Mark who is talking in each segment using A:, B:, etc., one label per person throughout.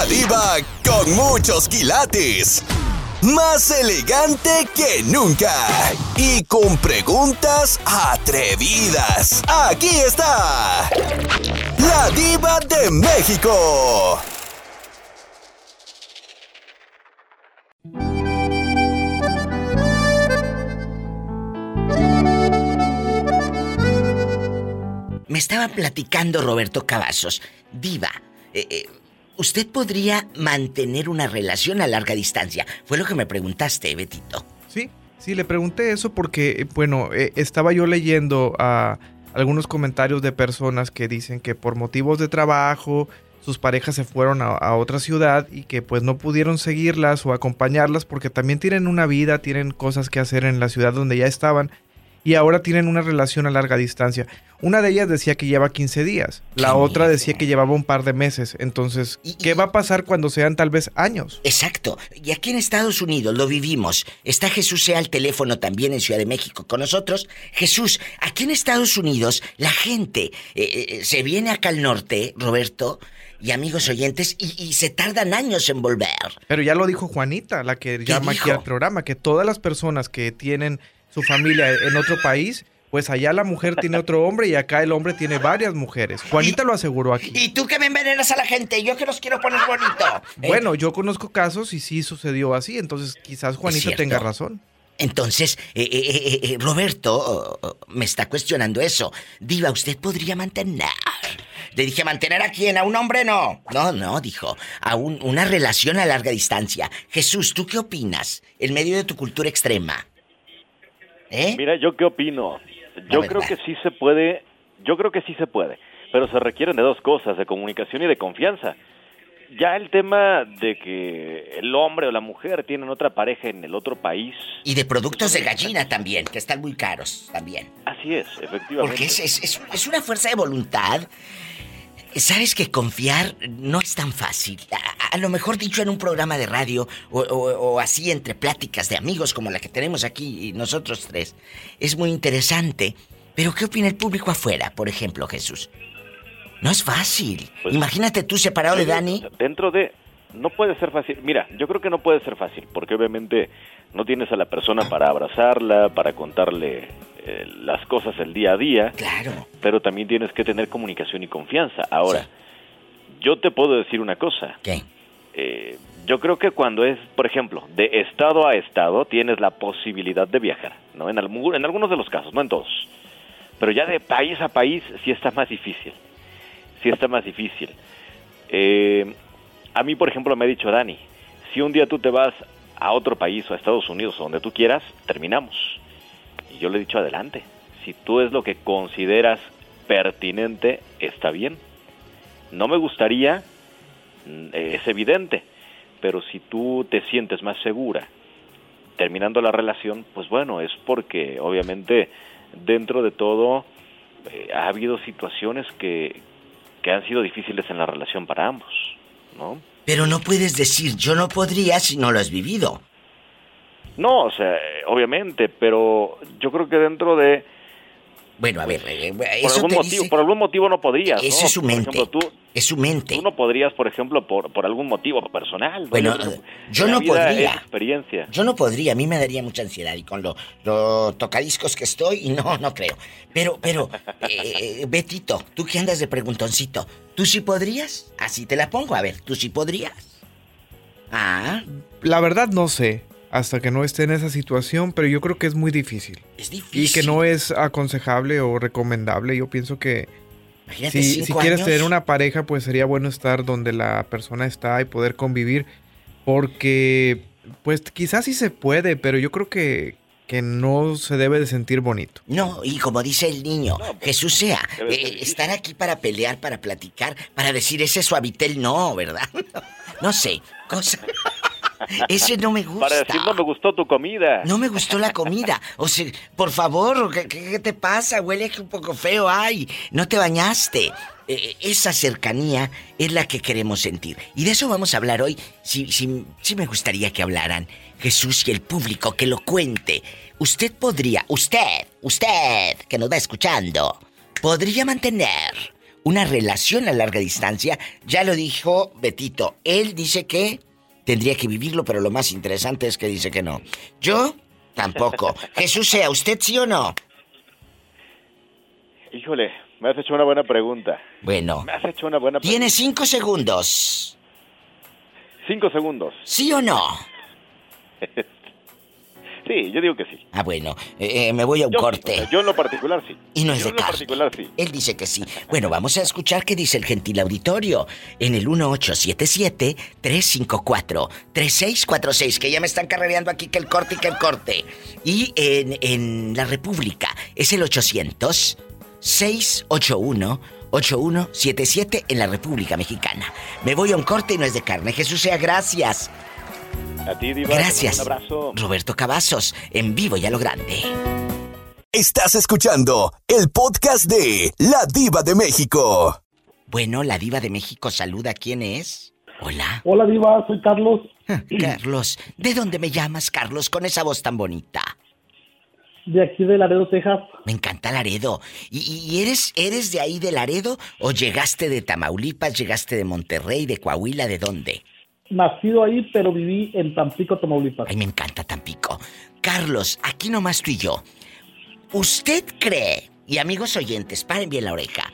A: La diva con muchos quilates. Más elegante que nunca. Y con preguntas atrevidas. Aquí está. La diva de México.
B: Me estaba platicando Roberto Cavazos. Diva, eh, eh, ¿usted podría mantener una relación a larga distancia? Fue lo que me preguntaste, Betito.
C: Sí, sí, le pregunté eso porque, eh, bueno, estaba yo leyendo a algunos comentarios de personas que dicen que por motivos de trabajo sus parejas se fueron a, otra ciudad y que pues no pudieron seguirlas o acompañarlas porque también tienen una vida, tienen cosas que hacer en la ciudad donde ya estaban y ahora tienen una relación a larga distancia. Una de ellas decía que lleva 15 días, la otra decía que llevaba un par de meses. Entonces, ¿qué va a pasar cuando sean tal vez años?
B: Exacto. Y aquí en Estados Unidos lo vivimos. Está Jesús sea al teléfono también en Ciudad de México con nosotros. Jesús, aquí en Estados Unidos la gente eh, eh, se viene acá al norte, Roberto, y amigos oyentes, y, se tardan años en volver.
C: Pero ya lo dijo Juanita, la que llama aquí al programa, que todas las personas que tienen su familia en otro país, pues allá la mujer tiene otro hombre y acá el hombre tiene varias mujeres. Juanita lo aseguró aquí.
B: ¿Y tú que me envenenas a la gente? Yo que los quiero poner bonito.
C: ¿eh? Bueno, yo conozco casos y sí sucedió así, entonces quizás Juanita tenga razón.
B: Entonces, eh, eh, Roberto oh, oh, me está cuestionando eso. Diva, ¿usted podría mantener? Le dije, ¿mantener a quién? ¿A un hombre? No. No, no, dijo. A una relación a larga distancia. Jesús, ¿tú qué opinas? En medio de tu cultura extrema.
D: ¿Eh? Mira, yo qué opino. Yo creo que sí se puede, yo creo que sí se puede, pero se requieren de dos cosas, de comunicación y de confianza. Ya el tema de que el hombre o la mujer tienen otra pareja en el otro país.
B: Y de productos de gallina también, que están muy caros también.
D: Así es, efectivamente.
B: Porque es, es, es una fuerza de voluntad Sabes que confiar no es tan fácil. A, lo mejor dicho en un programa de radio o, así entre pláticas de amigos como la que tenemos aquí y nosotros tres, es muy interesante. Pero ¿qué opina el público afuera, por ejemplo, Jesús? No es fácil. Pues, Imagínate tú separado de Dani.
D: Dentro de... No puede ser fácil. Mira, yo creo que no puede ser fácil, porque obviamente no tienes a la persona para abrazarla, para contarle eh, las cosas el día a día.
B: Claro.
D: Pero también tienes que tener comunicación y confianza. Ahora, yo te puedo decir una cosa.
B: ¿Qué?
D: Eh, yo creo que cuando es, por ejemplo, de estado a estado, tienes la posibilidad de viajar, ¿no? En, en algunos de los casos, no en todos. Pero ya de país a país sí está más difícil. Sí está más difícil. Eh, a mí, por ejemplo, me ha dicho Dani, si un día tú te vas a otro país o a Estados Unidos o donde tú quieras, terminamos yo le he dicho adelante. Si tú es lo que consideras pertinente, está bien. No me gustaría, mm, es evidente, pero si tú te sientes más segura terminando la relación, pues bueno, es porque obviamente dentro de todo eh, ha habido situaciones que, que han sido difíciles en la relación para ambos, ¿no?
B: Pero no puedes decir yo no podría si no lo has vivido.
D: No, o sea, obviamente, pero yo creo que dentro de...
B: Bueno, a ver, eh,
D: por, algún motivo, por algún motivo no podrías.
B: Eso es su mente. tú, es su mente.
D: Tú no podrías, por ejemplo, por, por algún motivo personal.
B: Bueno, yo, no podría.
D: Experiencia.
B: Yo no podría, a mí me daría mucha ansiedad y con lo, lo tocadiscos que estoy, no, no creo. Pero, pero, eh, Betito, tú que andas de preguntoncito, ¿tú sí podrías? Así te la pongo, a ver, ¿tú sí podrías? Ah.
C: La verdad no sé hasta que no esté en esa situación, pero yo creo que es muy difícil.
B: Es difícil.
C: Y que no es aconsejable o recomendable. Yo pienso que si, si quieres tener una pareja, pues sería bueno estar donde la persona está y poder convivir. Porque, pues quizás sí se puede, pero yo creo que, que no se debe de sentir bonito.
B: No, y como dice el niño, Jesús sea, eh, estar aquí para pelear, para platicar, para decir ese suavitel no, ¿verdad? no sé, cosa... Ese no me gusta.
D: Para decir no me gustó tu comida.
B: No me gustó la comida. O sea, por favor, ¿qué, te pasa? Huele un poco feo. Ay, no te bañaste. E, esa cercanía es la que queremos sentir. Y de eso vamos a hablar hoy. Sí, sí, sí me gustaría que hablaran Jesús y el público, que lo cuente. Usted podría, usted, usted, que nos va escuchando, podría mantener una relación a larga distancia, ya lo dijo Betito. Él dice que tendría que vivirlo, pero lo más interesante es que dice que no. Yo tampoco. Jesús, ¿sea usted sí o no?
D: Híjole, me has hecho una buena pregunta.
B: Bueno.
D: Me has hecho una buena pregunta.
B: Tiene cinco segundos.
D: Cinco segundos.
B: ¿Sí o no?
D: Sí, yo digo que sí.
B: Ah, bueno, eh, eh, me voy a un
D: Yo,
B: corte.
D: yo en lo particular sí.
B: Y no es
D: Yo
B: de
D: en lo
B: carne.
D: particular sí.
B: Él dice que sí. Bueno, vamos a escuchar qué dice el gentil auditorio en el 1877-354-3646, que ya me están carrereando aquí que el corte y que el corte. Y en, en la República es el 800-681-8177 en la República Mexicana. Me voy a un corte y no es de carne. Jesús sea gracias.
D: A ti, Diva.
B: Gracias.
D: Un abrazo.
B: Roberto Cavazos, en vivo y a lo grande.
A: Estás escuchando el podcast de La Diva de México.
B: Bueno, la diva de México saluda. ¿Quién es? Hola.
E: Hola Diva, soy Carlos.
B: Carlos, ¿de dónde me llamas, Carlos, con esa voz tan bonita?
E: De aquí de Laredo, Texas.
B: Me encanta Laredo. ¿Y, y eres, eres de ahí de Laredo o llegaste de Tamaulipas, llegaste de Monterrey, de Coahuila, de dónde?
E: Nacido ahí, pero viví en Tampico, Tamaulipas.
B: Ay, me encanta Tampico. Carlos, aquí nomás tú y yo. ¿Usted cree, y amigos oyentes, paren bien la oreja,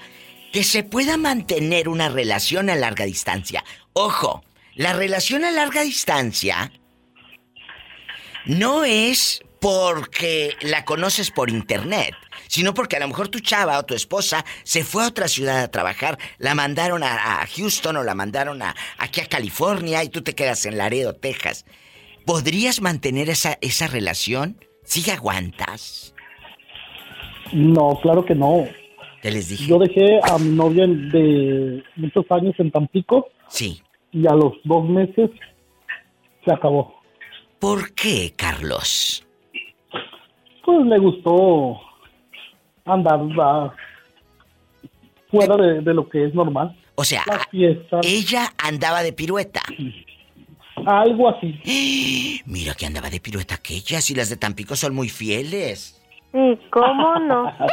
B: que se pueda mantener una relación a larga distancia? Ojo, la relación a larga distancia no es porque la conoces por internet, sino porque a lo mejor tu chava o tu esposa se fue a otra ciudad a trabajar, la mandaron a, a Houston o la mandaron a, aquí a California y tú te quedas en Laredo, Texas. ¿Podrías mantener esa, esa relación? ¿Sí aguantas?
E: No, claro que no.
B: Te les dije.
E: Yo dejé a mi novia de muchos años en Tampico
B: Sí.
E: y a los dos meses se acabó.
B: ¿Por qué, Carlos?
E: Pues le gustó andar fuera de, de lo que es normal.
B: O sea,
E: Las fiestas,
B: ella andaba de pirueta.
E: algo así.
B: Mira que andaba de pirueta aquellas y las de Tampico son muy fieles.
F: ¿Y cómo no?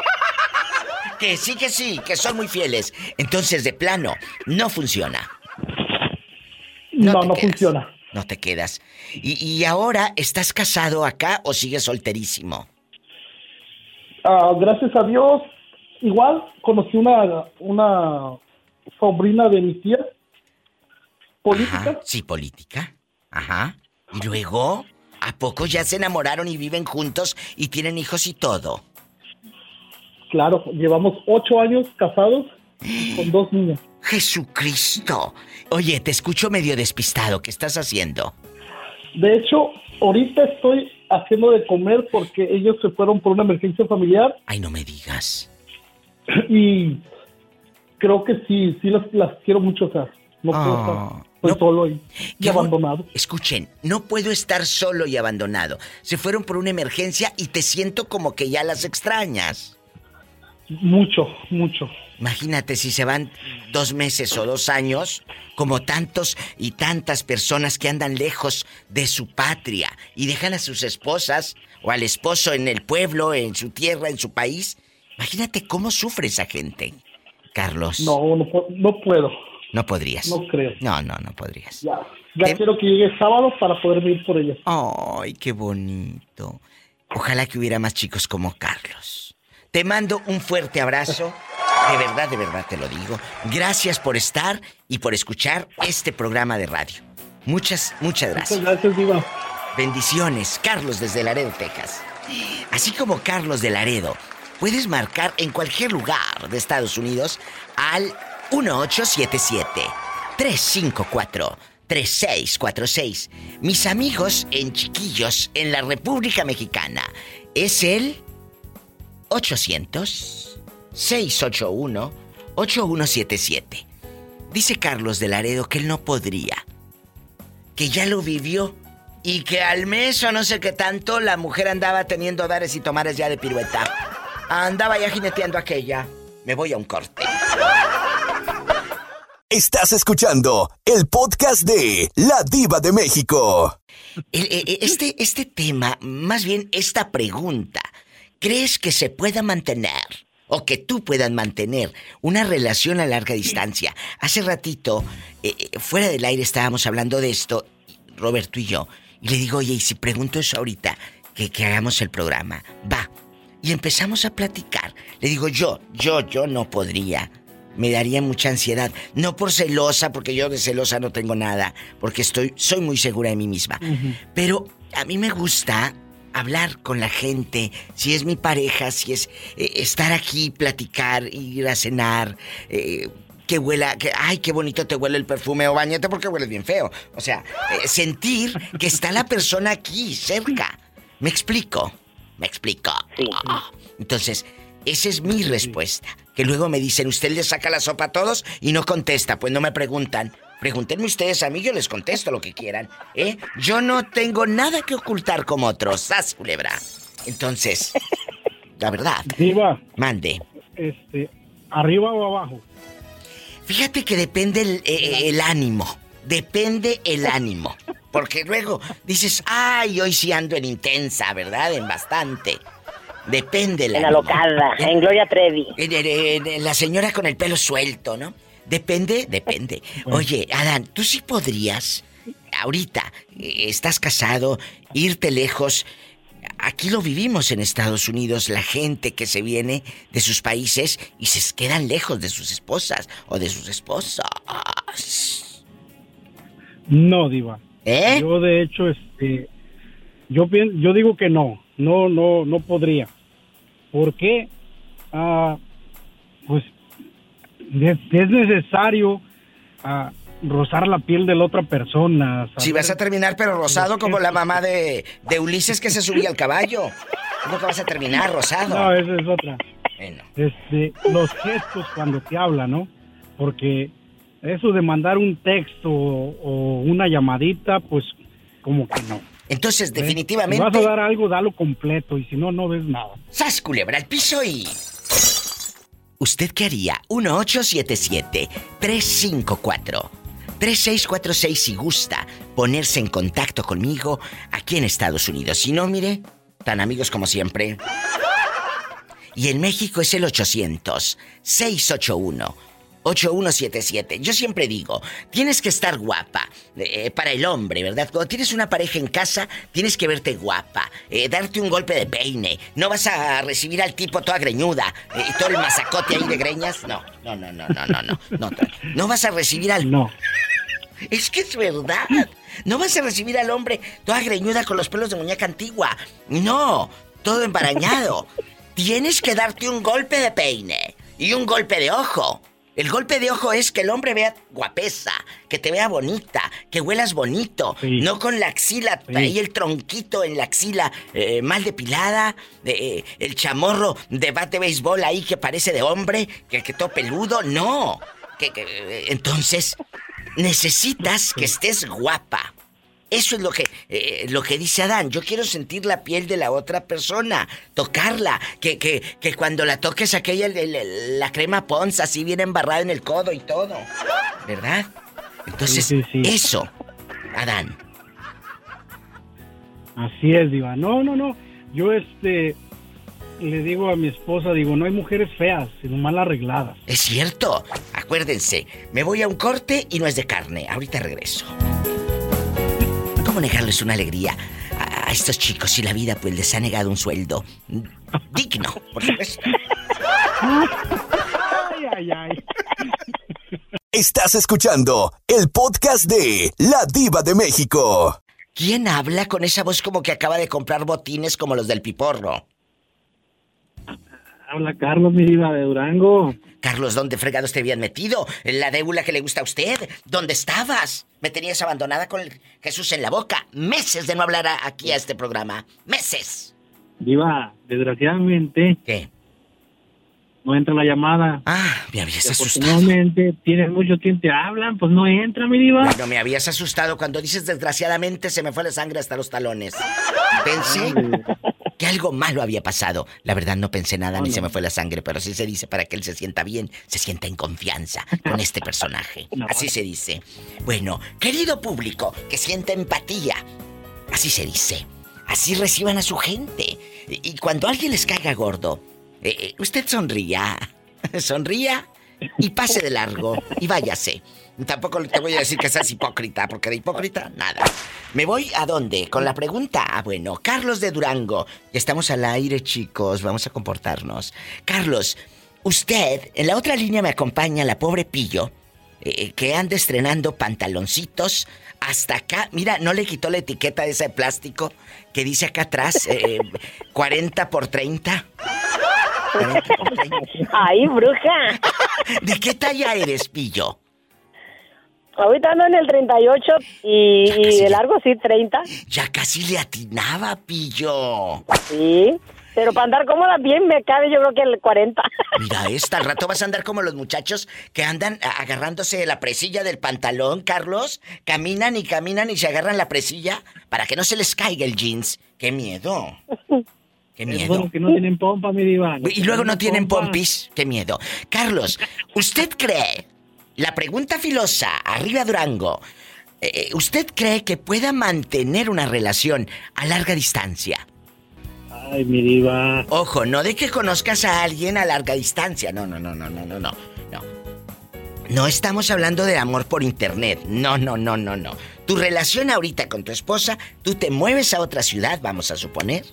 B: Que sí, que sí, que son muy fieles. Entonces, de plano, no funciona.
E: No, no,
B: quedas.
E: funciona.
B: No te quedas. Y, y ahora, ¿estás casado acá o sigues solterísimo?
E: Ah, gracias a Dios, igual conocí una, una sobrina de mi tía, política.
B: Ajá. Sí, política. Ajá. Y luego, ¿a poco ya se enamoraron y viven juntos y tienen hijos y todo?
E: Claro, llevamos ocho años casados con dos niñas.
B: Jesucristo. Oye, te escucho medio despistado. ¿Qué estás haciendo?
E: De hecho, ahorita estoy haciendo de comer porque ellos se fueron por una emergencia familiar
B: Ay, no me digas.
E: y creo que sí, sí las, las quiero mucho, o sea, no puedo
B: Ah,
E: estar,
B: no-
E: solo y, abandonado.
B: Escuchen, no puedo estar solo y abandonado. Se fueron por una emergencia y te siento como que ya las extrañas.
E: Mucho, mucho.
B: Imagínate si se van dos meses o dos años, como tantos y tantas personas que andan lejos de su patria y dejan a sus esposas o al esposo en el pueblo, en su tierra, en su país. Imagínate cómo sufre esa gente. Carlos.
E: No, no, no puedo,
B: No podrías.
E: no creo.
B: No, no, no podrías.
E: Ya, ya
B: Te-
E: quiero que llegue sábado para poder ir por ellas.
B: Ay, qué bonito. Ojalá que hubiera más chicos como Carlos. Te mando un fuerte abrazo. De verdad, de verdad te lo digo. Gracias por estar y por escuchar este programa de radio. Muchas, muchas
E: Muchas
B: gracias.
E: gracias, Diva.
B: Bendiciones, Carlos desde Laredo, Texas. Así como Carlos de Laredo, puedes marcar en cualquier lugar de Estados Unidos al 1877-354-3646. Mis amigos en Chiquillos, en la República Mexicana, es el 800-681-8177. Dice Carlos de Laredo que él no podría que ya lo vivió y que al mes o no sé qué tanto la mujer andaba teniendo dares y tomares ya de pirueta. Andaba ya jineteando aquella. Me voy a un corte.
A: Estás escuchando el podcast de La Diva de México.
B: E- e- este, este tema, más bien esta pregunta, ¿crees que se pueda mantener? O que tú puedas mantener una relación a larga distancia. Hace ratito, eh, eh, fuera del aire estábamos hablando de esto, Roberto y yo, y le digo, oye, y si pregunto eso ahorita, que, que hagamos el programa, va. Y empezamos a platicar. Le digo, yo, yo, yo no podría me daría mucha ansiedad. No por celosa, porque yo de celosa no tengo nada, porque estoy, soy muy segura de mí misma. Pero a mí me gusta hablar con la gente, si es mi pareja, si es eh, estar aquí, platicar, ir a cenar, eh, que huela, que, ay, qué bonito te huele el perfume o bañate porque hueles bien feo. O sea, eh, sentir que está la persona aquí, cerca. ¿Me explico? ¿Me explico? Entonces, esa es mi respuesta. Que luego me dicen, usted le saca la sopa a todos y no contesta, pues no me preguntan. Pregúntenme ustedes a mí, yo les contesto lo que quieran. ¿Eh? Yo no tengo nada que ocultar como otros. ¡Sas, culebra! Entonces, la verdad.
E: Diva.
B: Mande.
E: Este, ¿arriba o abajo?
B: Fíjate que depende el, eh, el ánimo. Depende el ánimo. Porque luego dices, ay, hoy sí ando en intensa, ¿verdad? En bastante. Depende la.
G: En alocada, en Gloria Trevi.
B: la señora con el pelo suelto, ¿no? Depende, depende. Oye, Adán, tú sí podrías, ahorita, estás casado, irte lejos. Aquí lo vivimos en Estados Unidos, la gente que se viene de sus países y se quedan lejos de sus esposas o de sus esposos.
E: No, Diva.
B: ¿Eh?
E: Yo, de hecho, este. Yo, yo digo que no. No, no, no podría. ¿Por qué? Ah, pues es, necesario ah, rozar la piel de la otra persona.
B: Si vas a terminar pero rosado como la mamá de, de Ulises que se subía al caballo. ¿Cómo que vas a terminar rosado?
E: No, esa es otra. Este, los gestos cuando te habla, ¿no? Porque eso de mandar un texto o una llamadita, pues como que no.
B: Entonces, definitivamente.
E: Si vas a dar algo, dalo completo. Y si no, no ves nada.
B: ¡Sas, culebra al piso y. ¿Usted qué haría? 1877-354-3646 si gusta ponerse en contacto conmigo aquí en Estados Unidos. Si no, mire, tan amigos como siempre. Y en México es el 800 681 8177. Yo siempre digo, tienes que estar guapa eh, para el hombre, ¿verdad? Cuando tienes una pareja en casa, tienes que verte guapa, eh, darte un golpe de peine. No vas a recibir al tipo toda greñuda eh, y todo el masacote ahí de greñas. No, no, no, no, no, no, no. No, no vas a recibir al.
E: No.
B: Es que es verdad. No vas a recibir al hombre toda greñuda con los pelos de muñeca antigua. No, todo embarañado. Tienes que darte un golpe de peine y un golpe de ojo. El golpe de ojo es que el hombre vea guapesa, que te vea bonita, que huelas bonito, no con la axila, ahí el tronquito en la axila eh, mal depilada, eh, el chamorro de bate béisbol ahí que parece de hombre, que, que todo peludo, no. Que, que, entonces, necesitas que estés guapa. Eso es lo que, eh, lo que dice Adán. Yo quiero sentir la piel de la otra persona, tocarla, que, que, que cuando la toques aquella, la crema Pons así bien embarrada en el codo y todo. ¿Verdad? Entonces, eso, Adán.
E: Así es, Diva. No, no, no. Yo este le digo a mi esposa, digo, no hay mujeres feas, sino mal arregladas.
B: Es cierto. Acuérdense, me voy a un corte y no es de carne. Ahorita regreso. ¿Cómo negarles una alegría a, estos chicos si la vida pues les ha negado un sueldo digno, por supuesto?
E: Ay, ay, ay.
A: Estás escuchando el podcast de La Diva de México.
B: ¿Quién habla con esa voz como que acaba de comprar botines como los del piporro?
E: Habla Carlos, mi diva de Durango.
B: Carlos, ¿dónde fregados te habían metido? La débula que le gusta a usted. ¿Dónde estabas? Me tenías abandonada con Jesús en la boca. Meses de no hablar aquí a este programa. Meses.
E: Diva, desgraciadamente.
B: ¿Qué?
E: No entra la llamada.
B: Ah, me habías asustado.
E: tienes mucho tiempo, te hablan, pues no entra, mi diva.
B: Bueno, me habías asustado. Cuando dices desgraciadamente, se me fue la sangre hasta los talones. Pensé que algo malo había pasado. La verdad no pensé nada ni se me fue la sangre, pero así se dice para que él se sienta bien, se sienta en confianza con este personaje. Así se dice. Bueno, querido público, que sienta empatía. Así se dice. Así reciban a su gente. Y cuando alguien les caiga gordo, Eh, eh, usted sonría. Sonría y pase de largo y váyase. Tampoco te voy a decir que seas hipócrita, porque de hipócrita, nada. ¿Me voy a dónde? Con la pregunta. Ah, bueno, Carlos de Durango. Estamos al aire, chicos, vamos a comportarnos. Carlos, usted, en la otra línea me acompaña la pobre Pillo, eh, que anda estrenando pantaloncitos hasta acá. Mira, no le quitó la etiqueta de ese plástico que dice acá atrás, 40 por 30.
G: Ay, bruja.
B: ¿De qué talla eres, Pillo?
G: Ahorita ando en el 38 y, y de largo sí 30.
B: Ya casi le atinaba, Pillo.
G: Sí. Pero para andar cómoda bien me cabe yo creo que el 40.
B: Mira esta, al rato vas a andar como los muchachos que andan agarrándose la presilla del pantalón, Carlos. Caminan y caminan y se agarran la presilla para que no se les caiga el jeans. ¡Qué miedo! ¡Qué miedo!
E: que no tienen pompa, mi diva.
B: y luego no tienen pompis. ¡Qué miedo! Carlos, ¿usted cree la pregunta filosa, arriba Durango. Eh, eh, ¿Usted cree que pueda mantener una relación a larga distancia?
E: Ay, mi diva.
B: Ojo, no de que conozcas a alguien a larga distancia. No, no, no, no, no, no, no. No. No estamos hablando de amor por internet. No, no, no, no, no. Tu relación ahorita con tu esposa, tú te mueves a otra ciudad, vamos a suponer,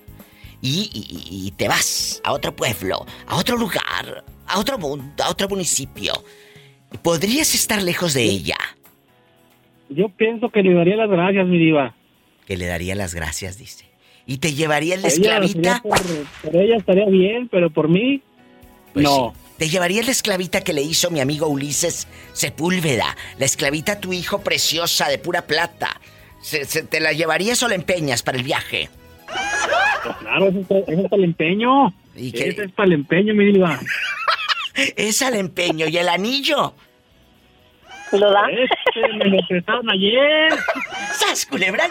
B: y, y te vas a otro pueblo, a otro lugar, a otro mundo, a otro municipio. ¿Podrías estar lejos de ella?
E: Yo pienso que le daría las gracias, mi diva.
B: Que le daría las gracias, dice. ¿Y te llevaría el de esclavita?
E: Por, ella estaría bien, pero por mí, pues no.
B: ¿Te llevaría la esclavita que le hizo mi amigo Ulises Sepúlveda? La esclavita tu hijo preciosa de pura plata. ¿Se, te la llevarías o la empeñas para el viaje?
E: Claro, eso es, para el empeño. ¿Y Ese es para el empeño, mi diva.
B: es al empeño. ¿Y el anillo?
G: ¿Lo da?
E: Este me lo prestaron ayer.
B: ¡Sas, culebra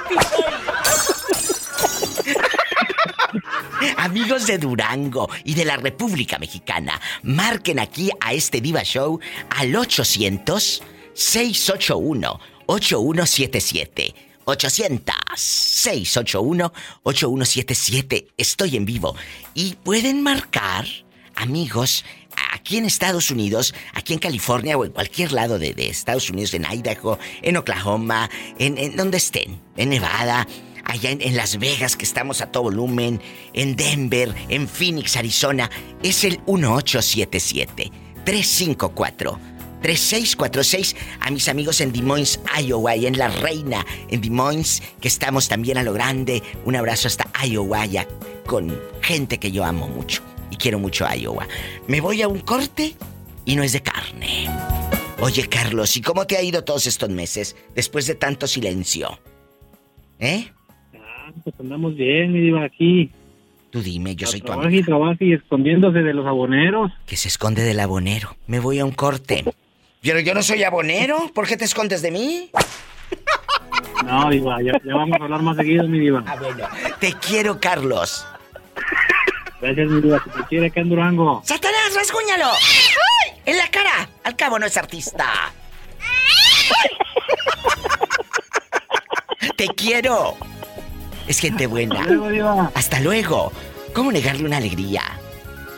B: Amigos de Durango y de la República Mexicana, marquen aquí a este Diva Show al 800-681-8177. 800-681-8177. Estoy en vivo. Y pueden marcar, amigos, aquí en Estados Unidos, aquí en California o en cualquier lado de, Estados Unidos, en Idaho, en Oklahoma, en, donde estén, en Nevada, allá en, Las Vegas, que estamos a todo volumen, en Denver, en Phoenix, Arizona, es el 1877 354 3646 a mis amigos en Des Moines, Iowa y en La Reina, en Des Moines, que estamos también a lo grande. Un abrazo hasta Iowa ya con gente que yo amo mucho y quiero mucho a Iowa. Me voy a un corte y no es de carne. Oye, Carlos, ¿y cómo te ha ido todos estos meses después de tanto silencio? ¿Eh?
E: Ah, pues andamos bien, mi diva, aquí.
B: Tú dime, yo soy tu
E: amiga. y trabaja y escondiéndose de los aboneros.
B: Que se esconde del abonero. Me voy a un corte. Pero yo no soy abonero. ¿Por qué te escondes de mí?
E: No, diva, ya, vamos a hablar más seguido, mi diva.
B: Ah, bueno. Te quiero, Carlos.
E: Gracias, mi diva. te quiere acá en Durango.
B: ¡Satanás, rasguñalo! ¡En la cara! Al cabo no es artista. ¡Te quiero! Es gente buena. Hasta luego, Hasta luego. ¿Cómo negarle una alegría?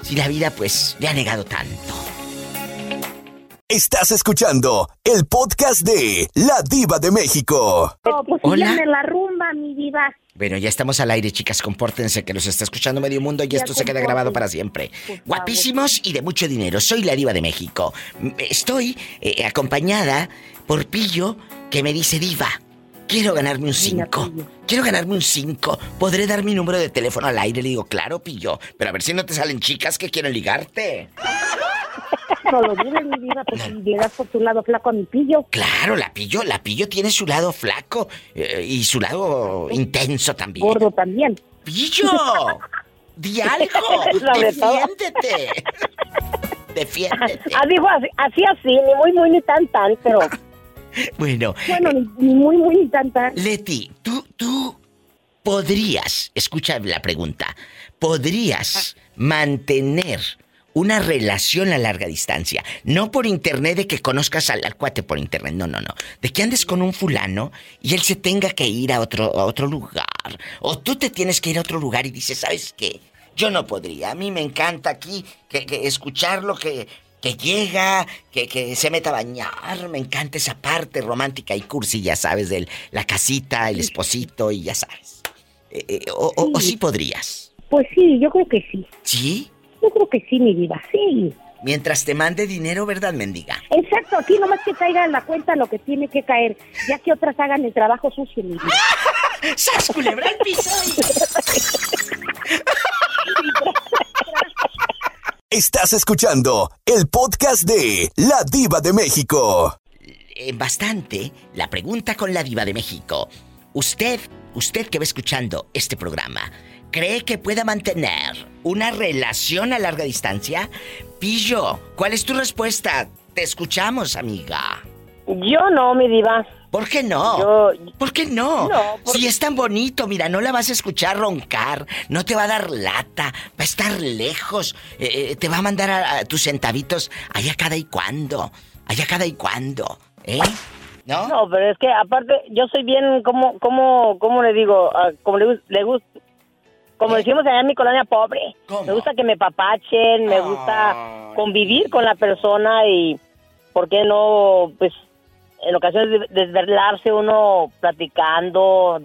B: Si la vida, pues, le ha negado tanto.
A: Estás escuchando el podcast de La Diva de México.
F: pues Hola. la rumba, mi diva.
B: Bueno, ya estamos al aire, chicas. Compórtense que nos está escuchando medio mundo y esto se queda grabado para siempre. Guapísimos y de mucho dinero. Soy la diva de México. Estoy eh, acompañada por Pillo que me dice diva. Quiero ganarme un 5. Quiero ganarme un 5. ¿Podré dar mi número de teléfono al aire? Le digo, claro, Pillo. Pero a ver si no te salen chicas que quieren ligarte.
F: No lo digas, mi vida, pues si llegas por tu lado flaco a mi pillo.
B: Claro, la pillo, la pillo tiene su lado flaco eh, y su lado intenso también.
F: Gordo también.
B: ¡Pillo! ¡Di algo! ¡Defiéndete! ¡Defiéndete!
G: Ah, digo, así, así, así, ni muy, muy, ni tan, tan, pero...
B: Bueno.
F: Bueno, ni, muy, muy, ni tan, tan.
B: Leti, tú, tú podrías, escucha la pregunta, ¿podrías mantener una relación a larga distancia. No por internet de que conozcas al, cuate por internet, no, no, no. De que andes con un fulano y él se tenga que ir a otro, a otro lugar. O tú te tienes que ir a otro lugar y dices, ¿sabes qué? Yo no podría. A mí me encanta aquí que, que escucharlo, que, que llega, que, que se meta a bañar. Me encanta esa parte romántica y cursi, ya sabes, de la casita, el esposito y ya sabes. Eh, eh, o, o- o sí podrías.
F: Pues sí, yo creo que sí.
B: ¿Sí?
F: Yo creo que sí, mi diva, sí.
B: Mientras te mande dinero, ¿verdad, mendiga?
F: Exacto, aquí nomás que caiga en la cuenta lo que tiene que caer, ya que otras hagan el trabajo sucio, mi diva.
B: ¡Sas, culebra al piso!
A: Estás escuchando el podcast de La Diva de México.
B: Eh, bastante la pregunta con la diva de México. Usted, usted que va escuchando este programa, ¿cree que pueda mantener una relación a larga distancia? Pillo, ¿cuál es tu respuesta? Te escuchamos, amiga.
G: Yo no, mi diva.
B: ¿Por qué no?
G: Yo,
B: ¿Por qué no?
G: No, por-
B: Si es tan bonito, mira, no la vas a escuchar roncar, no te va a dar lata, va a estar lejos, eh, eh, te va a mandar a, a tus centavitos allá cada y cuando, allá cada y cuando, ¿eh? ¿No?
G: no, pero es que aparte yo soy bien, como, como, como le digo, Ah, como le, le gusta, como decimos allá en mi colonia pobre,
B: ¿Cómo?
G: me gusta que me papachen, me
B: Ay.
G: gusta convivir con la persona y, ¿por qué no? Pues en ocasiones de- desvelarse uno platicando,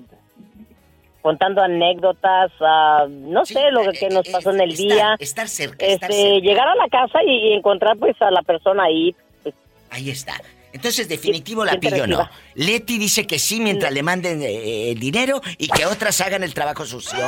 G: contando anécdotas, ah, no
B: Sí,
G: sé lo
B: eh,
G: que nos
B: eh,
G: pasó en el
B: estar-
G: día.
B: Estar cerca, estar
G: Este,
B: cerca.
G: llegar a la casa y, y encontrar pues a la persona ahí. pues,
B: Ahí está. Entonces, definitivo la pillo no. Leti dice que sí mientras le manden eh, el dinero y que otras hagan el trabajo sucio.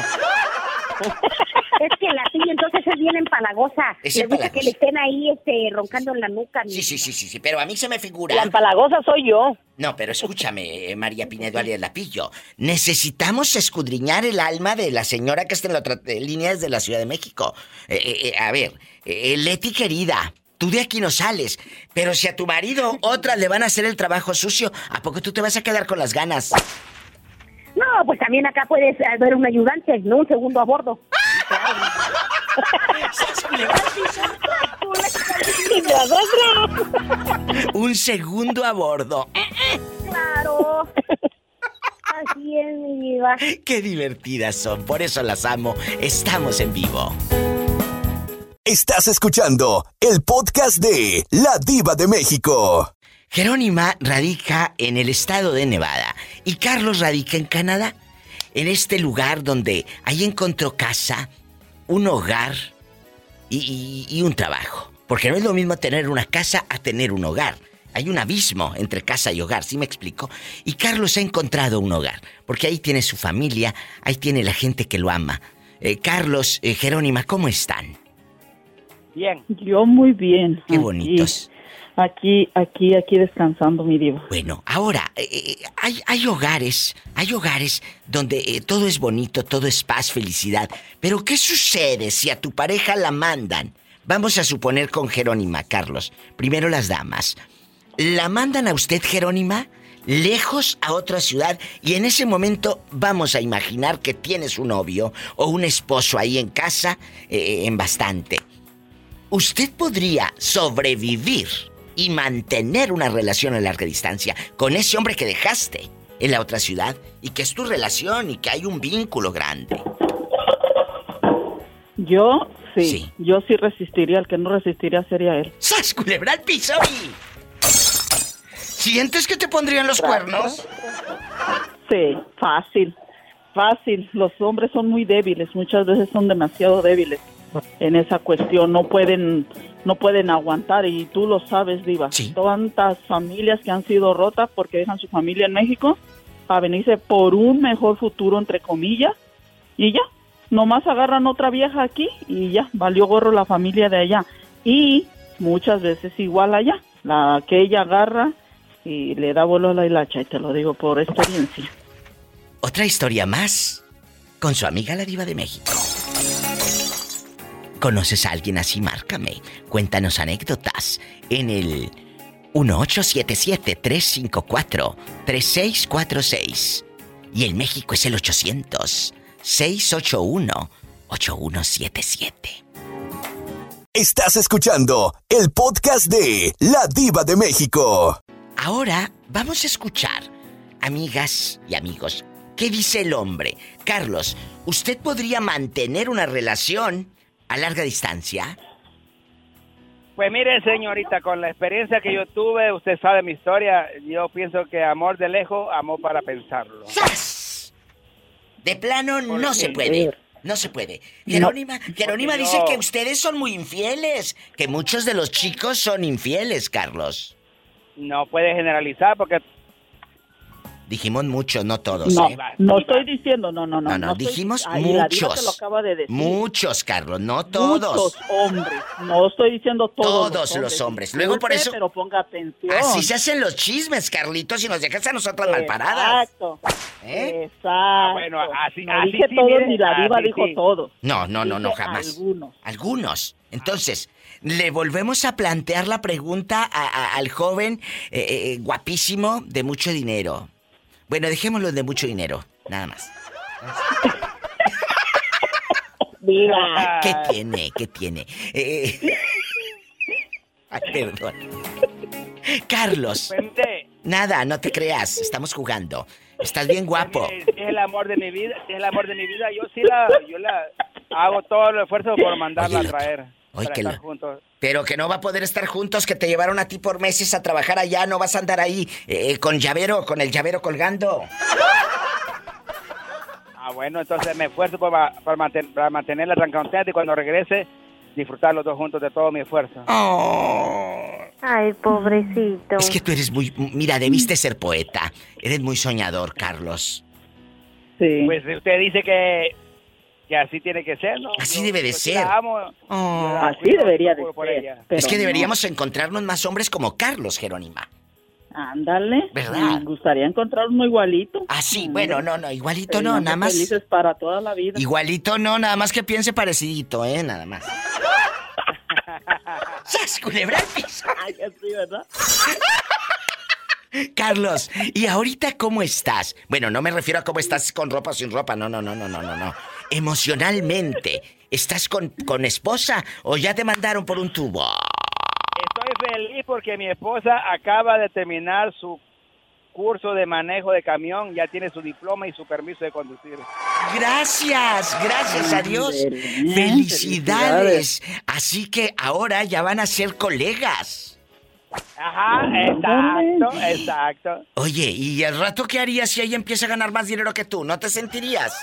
F: Es que la tía entonces es bien empalagosa.
B: Es
F: Le gusta que le estén ahí este, roncando en la nuca.
B: Sí, sí, sí, sí, sí, pero a mí se me figura.
G: la empalagosa soy yo.
B: No, pero escúchame, eh, María Pinedo alias Lapillo. Necesitamos escudriñar el alma de la señora que está en la otra eh, línea desde la Ciudad de México. Eh, eh, eh, a ver, eh, Leti querida, tú de aquí no sales. Pero si a tu marido otras le van a hacer el trabajo sucio, ¿a poco tú te vas a quedar con las ganas?
F: No, pues también acá puedes haber un ayudante, no un segundo a bordo.
B: Un segundo a bordo.
F: Claro. Así es, mi diva.
B: Qué divertidas son, por eso las amo. Estamos en vivo.
A: Estás escuchando el podcast de La Diva de México.
B: Jerónima radica en el estado de Nevada y Carlos radica en Canadá, en este lugar donde ahí encontró casa, un hogar y, un trabajo. Porque no es lo mismo tener una casa a tener un hogar. Hay un abismo entre casa y hogar, ¿sí me explico? Y Carlos ha encontrado un hogar, porque ahí tiene su familia, ahí tiene la gente que lo ama. Eh, Carlos, eh, Jerónima, ¿cómo están?
H: Bien. Yo muy bien.
B: Qué
H: Aquí-
B: bonitos.
H: Aquí, aquí, aquí descansando, mi diva.
B: Bueno, ahora, eh, eh, hay, hay hogares, hay hogares donde eh, todo es bonito, todo es paz, felicidad. Pero ¿qué sucede si a tu pareja la mandan? Vamos a suponer con Jerónima, Carlos. Primero las damas. ¿La mandan a usted, Jerónima? Lejos a otra ciudad y en ese momento vamos a imaginar que tienes un novio o un esposo ahí en casa eh, en bastante. ¿Usted podría sobrevivir y mantener una relación a larga distancia con ese hombre que dejaste en la otra ciudad y que es tu relación y que hay un vínculo grande?
H: Yo sí,
B: Sí.
H: yo sí resistiría, el que no resistiría sería él.
B: ¡Sas, culebra al piso! ¿Sientes que te pondrían los cuernos?
H: Sí, fácil, fácil. Los hombres son muy débiles, muchas veces son demasiado débiles en esa cuestión, no pueden, no pueden aguantar y tú lo sabes, Diva.
B: Sí.
H: Tantas familias que han sido rotas porque dejan su familia en México a venirse por un mejor futuro, entre comillas, y ya, nomás agarran otra vieja aquí y ya, valió gorro la familia de allá. Y muchas veces igual allá, la que ella agarra y le da vuelo a la hilacha, y te lo digo por experiencia.
B: Otra historia más con su amiga la diva de México. ¿Conoces a alguien así? Márcame. Cuéntanos anécdotas en el 1877-354-3646. Y en México es el 800-681-8177.
A: Estás escuchando el podcast de La Diva de México.
B: Ahora vamos a escuchar, amigas y amigos, ¿Qué dice el hombre? Carlos, ¿usted podría mantener una relación a larga distancia?
I: Pues mire, señorita, con la experiencia que yo tuve, usted sabe mi historia, yo pienso que amor de lejos, amor para pensarlo.
B: ¡Sas! De plano no se puede. No se puede. Jerónima, Jerónima dice que ustedes son muy infieles, que muchos de los chicos son infieles, Carlos.
I: No puede generalizar porque
B: Dijimos muchos, no todos,
H: No,
B: ¿eh?
H: no estoy diciendo, no, no, no.
B: No, no, dijimos
H: diva
B: muchos.
H: lo acaba de decir.
B: Muchos, Carlos, no todos.
H: Muchos hombres. No estoy diciendo todos.
B: Todos los hombres. Luego por eso-
H: Pero ponga atención.
B: Así se hacen los chismes, Carlitos, y nos dejas a nosotras mal paradas.
H: Exacto.
B: ¿Eh?
H: Exacto.
I: bueno, así-
H: no
I: así
H: dije
I: sí,
H: todos ni la diva
I: así
H: dijo
I: sí.
H: todos.
B: No, no, no, no, jamás.
H: Algunos.
B: Algunos. Entonces, le volvemos a plantear la pregunta a- a- al joven eh, eh, guapísimo de mucho dinero. Bueno, dejémoslo de mucho dinero, nada más.
H: Diva.
B: ¿Qué tiene? ¿Qué tiene? Eh, Ay, perdón. Carlos, nada, no te creas, estamos jugando. Estás bien guapo.
I: es el amor de mi vida, es el amor de mi vida, yo sí la, yo la hago todo el esfuerzo por mandarla
B: Oye,
I: a traer.
B: Oye,
I: para
B: que
I: estar
B: lo-
I: juntos.
B: Pero que no va a poder estar juntos, que te llevaron a ti por meses a trabajar allá, no vas a andar ahí eh, con llavero, con el llavero colgando.
I: Ah, bueno, entonces me esfuerzo manten- para mantenerla tan contenta y cuando regrese, disfrutar los dos juntos de todo mi esfuerzo.
F: Ay, pobrecito.
B: Es que tú eres muy... Mira, debiste ser poeta. Eres muy soñador, Carlos.
H: Sí.
I: Pues usted dice que, que así tiene que ser, ¿no?
B: Así
I: Yo-
B: debe de ser.
I: la amo, la
H: Así debería de ser.
B: es que
H: no.
B: deberíamos encontrarnos más hombres como Carlos, Jerónima.
H: Ándale.
B: ¿Verdad?
H: Me gustaría encontrar uno igualito.
B: Ah, sí,
H: Mm,
B: bueno, no, no, igualito no, nada más.
H: Felices para toda la vida.
B: Igualito no, nada más que piense parecidito, ¿eh? Nada más. ¡Sas, culebra!
H: Ay, que sí, ¿verdad?
B: Carlos, ¿y ahorita cómo estás? Bueno, no me refiero a cómo estás con ropa o sin ropa, no, no, no, no, no, no, no. Emocionalmente, ¿estás con, con esposa o ya te mandaron por un tubo?
I: Estoy feliz porque mi esposa acaba de terminar su curso de manejo de camión, ya tiene su diploma y su permiso de conducir.
B: Gracias, gracias a Dios. Felicidades. Así que ahora ya van a ser colegas.
I: Ajá, exacto, exacto.
B: Oye, ¿y al rato qué harías si ella empieza a ganar más dinero que tú? ¿No te sentirías?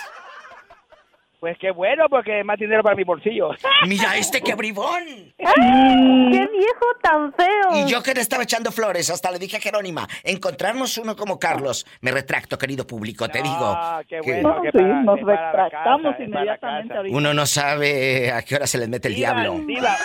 I: Pues qué bueno, porque más dinero para mi bolsillo.
B: Mira este que bribón.
F: ¡Qué viejo tan feo!
B: Y yo que le estaba echando flores, hasta le dije a Jerónima, encontrarnos uno como Carlos. Me retracto, querido público, te digo.
I: Ah, qué
B: que
I: bueno.
H: No,
I: que
H: sí, nos retractamos
I: casa,
H: inmediatamente ahorita.
B: Uno no sabe a qué hora se les mete el
I: Diva,
B: diablo.
I: Diva,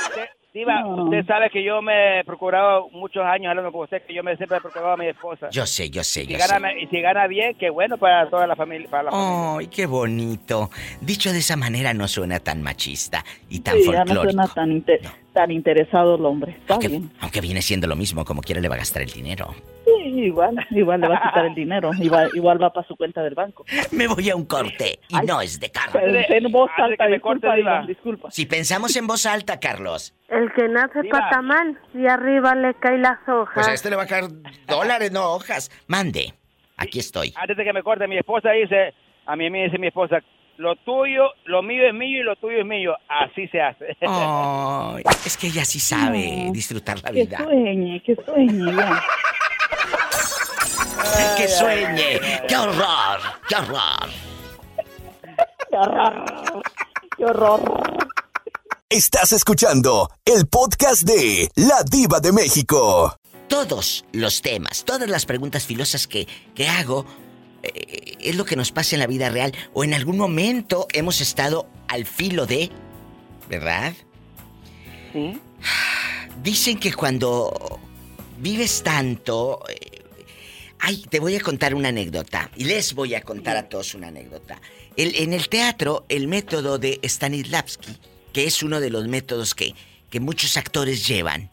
I: Diva,
H: No.
I: usted sabe que yo me he procurado muchos años hablando con usted, que yo me siempre he procurado a mi esposa.
B: Yo sé, yo sé,
I: Si
B: yo
I: gana,
B: sé.
I: y si gana bien, qué bueno para toda la familia. Para la familia.
B: Ay, qué bonito. Dicho de esa manera no suena tan machista y tan
H: Sí, ya no
B: folclórico.
H: suena tan, inte-
B: No.
H: tan interesado el hombre. Está
B: aunque,
H: bien.
B: aunque viene siendo lo mismo, como quiera le va a gastar el dinero.
H: Sí, igual, igual le va a quitar el dinero. Igual, igual va para su cuenta del banco.
B: Me voy a un corte y
H: Ay.
B: no es de carne.
H: Pensé en voz alta,
I: que me
H: disculpa,
I: corte,
H: Diva. disculpa.
B: Si pensamos en voz alta, Carlos,
F: El que nace
I: Diva.
F: patamán y arriba le caen las hojas.
B: pues a este le va a caer dólares, no hojas. Mande. Aquí estoy.
I: Antes de que me corte, mi esposa dice, a mí me dice mi esposa, lo tuyo, lo mío es mío y lo tuyo es mío. Así se hace.
B: Es que ella sí sabe
H: No.
B: disfrutar la
H: Que
B: vida.
H: sueñe, que sueñe, ya.
B: ¡Que sueñe! ¡Qué horror! ¡Qué horror!
H: Qué horror. Qué horror.
A: Estás escuchando el podcast de La Diva de México.
B: Todos los temas, todas las preguntas filosas que, que hago, es lo que nos pasa en la vida real. O en algún momento hemos estado al filo de... ¿Verdad?
H: Sí.
B: Dicen que cuando vives tanto... eh, ay, te voy a contar una anécdota. Y les voy a contar a todos una anécdota. El- en el teatro, el método de Stanislavski, que es uno de los métodos que, que muchos actores llevan,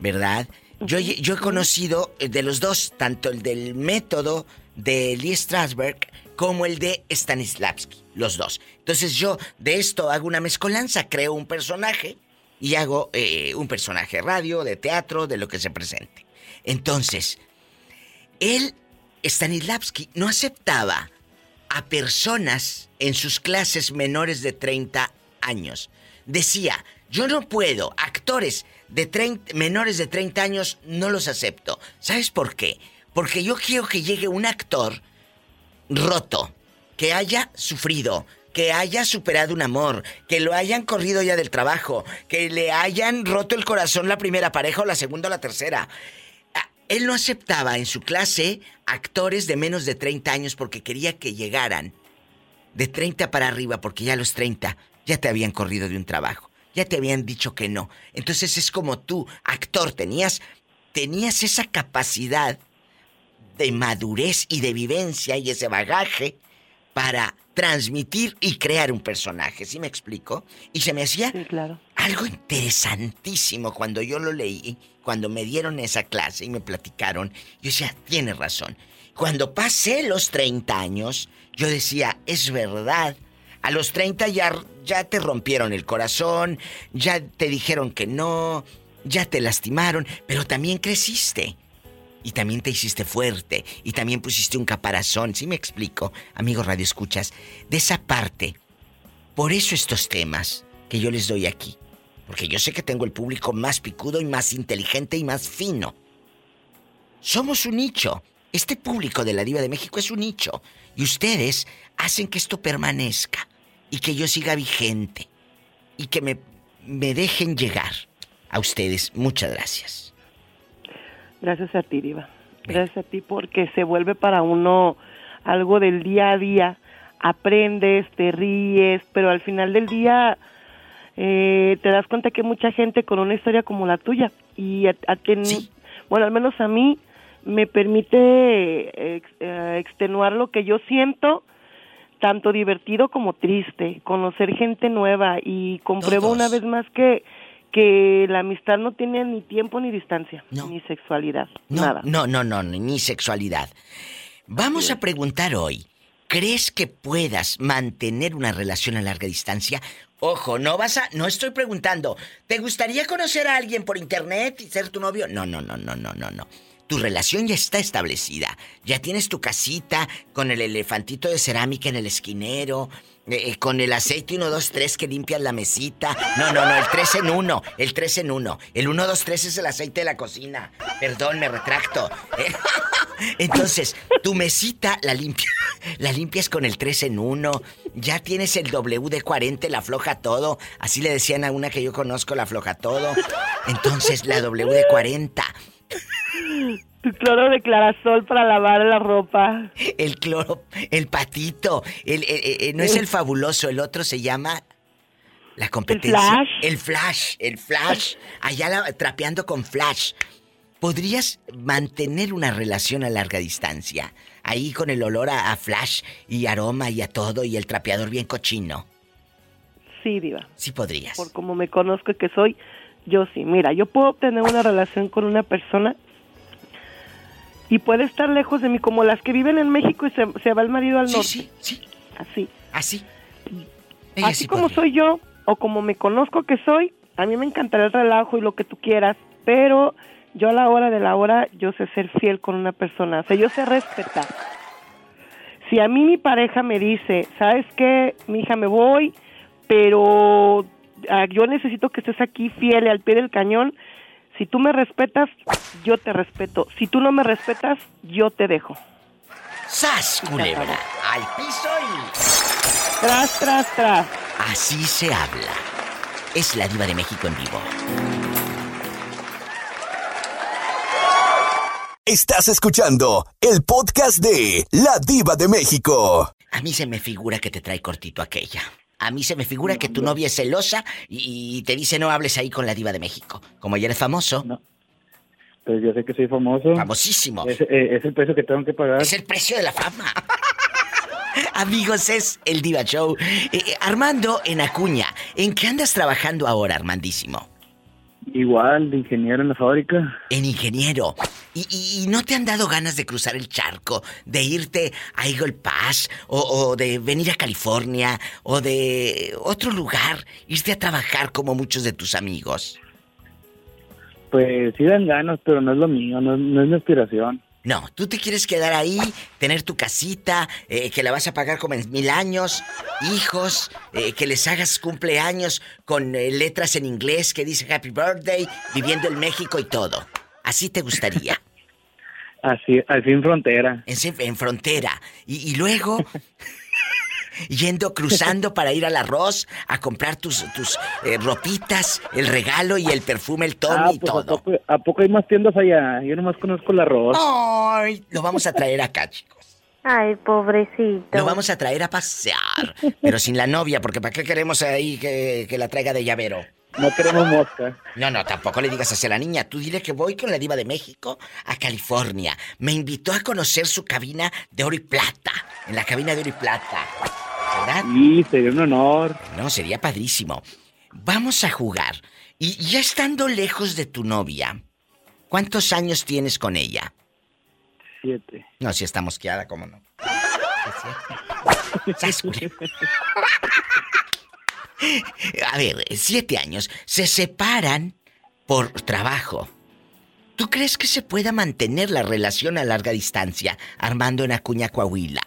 B: ¿verdad? Yo, he- yo he conocido eh, de los dos, tanto el del método de Lee Strasberg como el de Stanislavski, los dos. Entonces yo de esto hago una mezcolanza, creo un personaje y hago eh, un personaje radio, de teatro, de lo que se presente. Entonces, él, Stanislavski, no aceptaba a personas en sus clases menores de 30 años. Decía, yo no puedo, actores de 30, menores de 30 años no los acepto. ¿Sabes por qué? Porque yo quiero que llegue un actor roto, que haya sufrido, que haya superado un amor, que lo hayan corrido ya del trabajo, que le hayan roto el corazón la primera pareja o la segunda o la tercera. Ah, Él no aceptaba en su clase actores de menos de 30 años porque quería que llegaran de 30 para arriba, porque ya a los 30 ya te habían corrido de un trabajo, ya te habían dicho que no. Entonces es como tú, actor, tenías, tenías esa capacidad de madurez y de vivencia y ese bagaje para transmitir y crear un personaje, ¿sí me explico? Y se me hacía algo interesantísimo cuando yo lo leí, cuando me dieron esa clase y me platicaron, yo decía, tiene razón. Cuando pasé los 30 años, yo decía, es verdad. A los 30 ya, ya te rompieron el corazón, ya te dijeron que no, ya te lastimaron, pero también creciste. Y también te hiciste fuerte. Y también pusiste un caparazón. ¿Sí me explico? Amigo Radio Escuchas. De esa parte. Por eso estos temas que yo les doy aquí. Porque yo sé que tengo el público más picudo y más inteligente y más fino. Somos un nicho. Este público de la Diva de México es un nicho. Y ustedes hacen que esto permanezca. Y que yo siga vigente. Y que me, me dejen llegar. A ustedes, muchas gracias.
J: Gracias a ti, Diva. Gracias a ti porque se vuelve para uno algo del día a día. Aprendes, te ríes, pero al final del día eh, te das cuenta que hay mucha gente con una historia como la tuya. Y a, a bueno, al menos a mí me permite eh, extenuar lo que yo siento, tanto divertido como triste, conocer gente nueva y compruebo una vez más que que la amistad no tiene ni tiempo ni distancia, ni sexualidad,
B: no,
J: nada.
B: No, no, no, ni sexualidad. Vamos a preguntar hoy, ¿crees que puedas mantener una relación a larga distancia? Ojo, no vas a no estoy preguntando, ¿te gustaría conocer a alguien por internet y ser tu novio? No, no, no, no, no, no, no. Tu relación ya está establecida. Ya tienes tu casita con el elefantito de cerámica en el esquinero, eh, eh, con el aceite 1, 2, 3 que limpias la mesita. No, no, no, el 3 en 1. El 3 en 1. El 1, 2, 3 es el aceite de la cocina. Perdón, me retracto. Entonces, tu mesita la, limpia, la limpias con el 3 en 1. Ya tienes el WD-40, la floja todo. Así le decían a una que yo conozco, la floja todo. Entonces, la WD-40.
J: Tu cloro de clarasol para lavar la ropa.
B: El cloro, el patito. El, no es el fabuloso, el otro se llama. La competencia.
J: El
B: flash. El flash, Allá trapeando con flash. ¿Podrías mantener una relación a larga distancia? Ahí con el olor a, flash y aroma y a todo y el trapeador bien cochino.
J: Sí, Diva.
B: Sí podrías.
J: Por como me conozco que soy, yo sí. Mira, yo puedo tener una relación con una persona y puede estar lejos de mí, como las que viven en México y se, va el marido al norte.
B: Sí, sí.
J: Así.
B: Así.
J: Así como soy yo, o como me conozco que soy, a mí me encantará el relajo y lo que tú quieras, pero yo a la hora de la hora, yo sé ser fiel con una persona, o sea, yo sé respetar. Si a mí mi pareja me dice, ¿sabes qué? Mi hija, me voy, pero ah, yo necesito que estés aquí fiel al pie del cañón, si tú me respetas, yo te respeto. Si tú no me respetas, yo te dejo.
B: ¡Sas, culebra! Al piso y...
J: Tras, tras, tras.
B: Así se habla. Es la diva de México en vivo.
A: Estás escuchando el podcast de La Diva de México.
B: A mí se me figura que te trae cortito aquella. A mí se me figura que tu novia es celosa y te dice no hables ahí con la diva de México. Como ya eres famoso. No.
K: Pues yo sé que soy famoso.
B: Famosísimo.
K: Es, eh, el precio que tengo que pagar.
B: Es el precio de la fama. Amigos, es el Diva Show. Eh, eh, Armando en Acuña, ¿en qué andas trabajando ahora, Armandísimo?
K: Igual, de ingeniero en la fábrica.
B: En ingeniero. ¿Y, no te han dado ganas de cruzar el charco, de irte a Eagle Pass, o, de venir a California, o de otro lugar, irte a trabajar como muchos de tus amigos?
K: Pues sí dan ganas, pero no es lo mío, no, es mi aspiración.
B: No, tú te quieres quedar ahí, tener tu casita, eh, que la vas a pagar como en mil años, hijos, eh, que les hagas cumpleaños con eh, letras en inglés que dice Happy Birthday, viviendo en México y todo. Así te gustaría.
K: Así, al fin frontera.
B: En, en frontera. Y, y luego, yendo, cruzando para ir al arroz, a comprar tus, tus eh, ropitas, el regalo y el perfume, el Tommy
K: Ah,
B: y
K: pues, ¿a
B: todo.
K: poco, ¿a poco hay más tiendas allá? Yo nomás conozco el arroz.
B: Ay, lo vamos a traer acá, chicos.
F: Ay, pobrecito.
B: Lo vamos a traer a pasear. Pero sin la novia, porque ¿para qué queremos ahí que, que la traiga de llavero?
K: No queremos mosca.
B: No, no, tampoco le digas así a la niña. Tú dile que voy con la diva de México a California. Me invitó a conocer su cabina de oro y plata. En la cabina de oro y plata. ¿Verdad?
K: Sí, sería un honor.
B: No, sería padrísimo. Vamos a jugar. Y ya estando lejos de tu novia, ¿cuántos años tienes con ella?
K: Siete.
B: No, si está mosqueada, ¿cómo no? A ver, siete años. Se separan por trabajo. ¿Tú crees que se pueda mantener la relación a larga distancia, Armando en Acuña, Coahuila?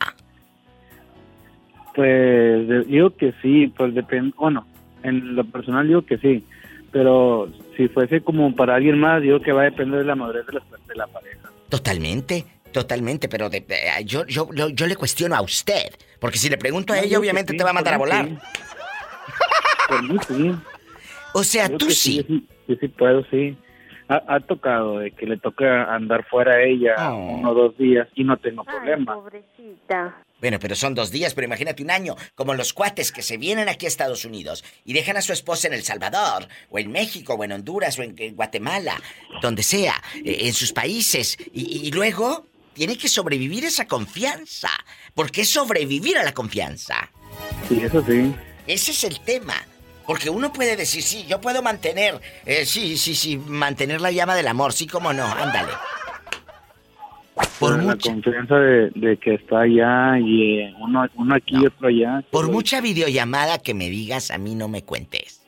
K: Pues digo que sí, pues depende. Bueno, en lo personal digo que sí. Pero si fuese como para alguien más, digo que va a depender de la madurez de la, de la pareja.
B: Totalmente, totalmente, pero de- de- yo, yo, yo, yo le cuestiono a usted, porque si le pregunto a ella, obviamente
K: sí,
B: te va a mandar a volar.
K: sí. Por mí sí.
B: O sea,
K: Digo
B: tú sí.
K: Yo sí, yo sí puedo, sí. Ha, ha tocado de que le toca andar fuera a ella
B: Oh.
K: uno o dos días y no tengo problema.
F: Pobrecita.
B: Bueno, pero son dos días, pero imagínate un año, como los cuates que se vienen aquí a Estados Unidos y dejan a su esposa en El Salvador, o en México, o en Honduras, o en, en Guatemala, donde sea, eh, en sus países, y, y luego tiene que sobrevivir esa confianza. porque es sobrevivir a la confianza?
K: Sí, eso sí.
B: Ese es el tema. Porque uno puede decir, sí, yo puedo mantener, eh, sí, sí, sí, mantener la llama del amor, sí, como no, ándale.
K: Por la confianza de, de que está allá y eh, uno, uno aquí y otro allá.
B: Por mucha videollamada que me digas, a mí no me cuentes.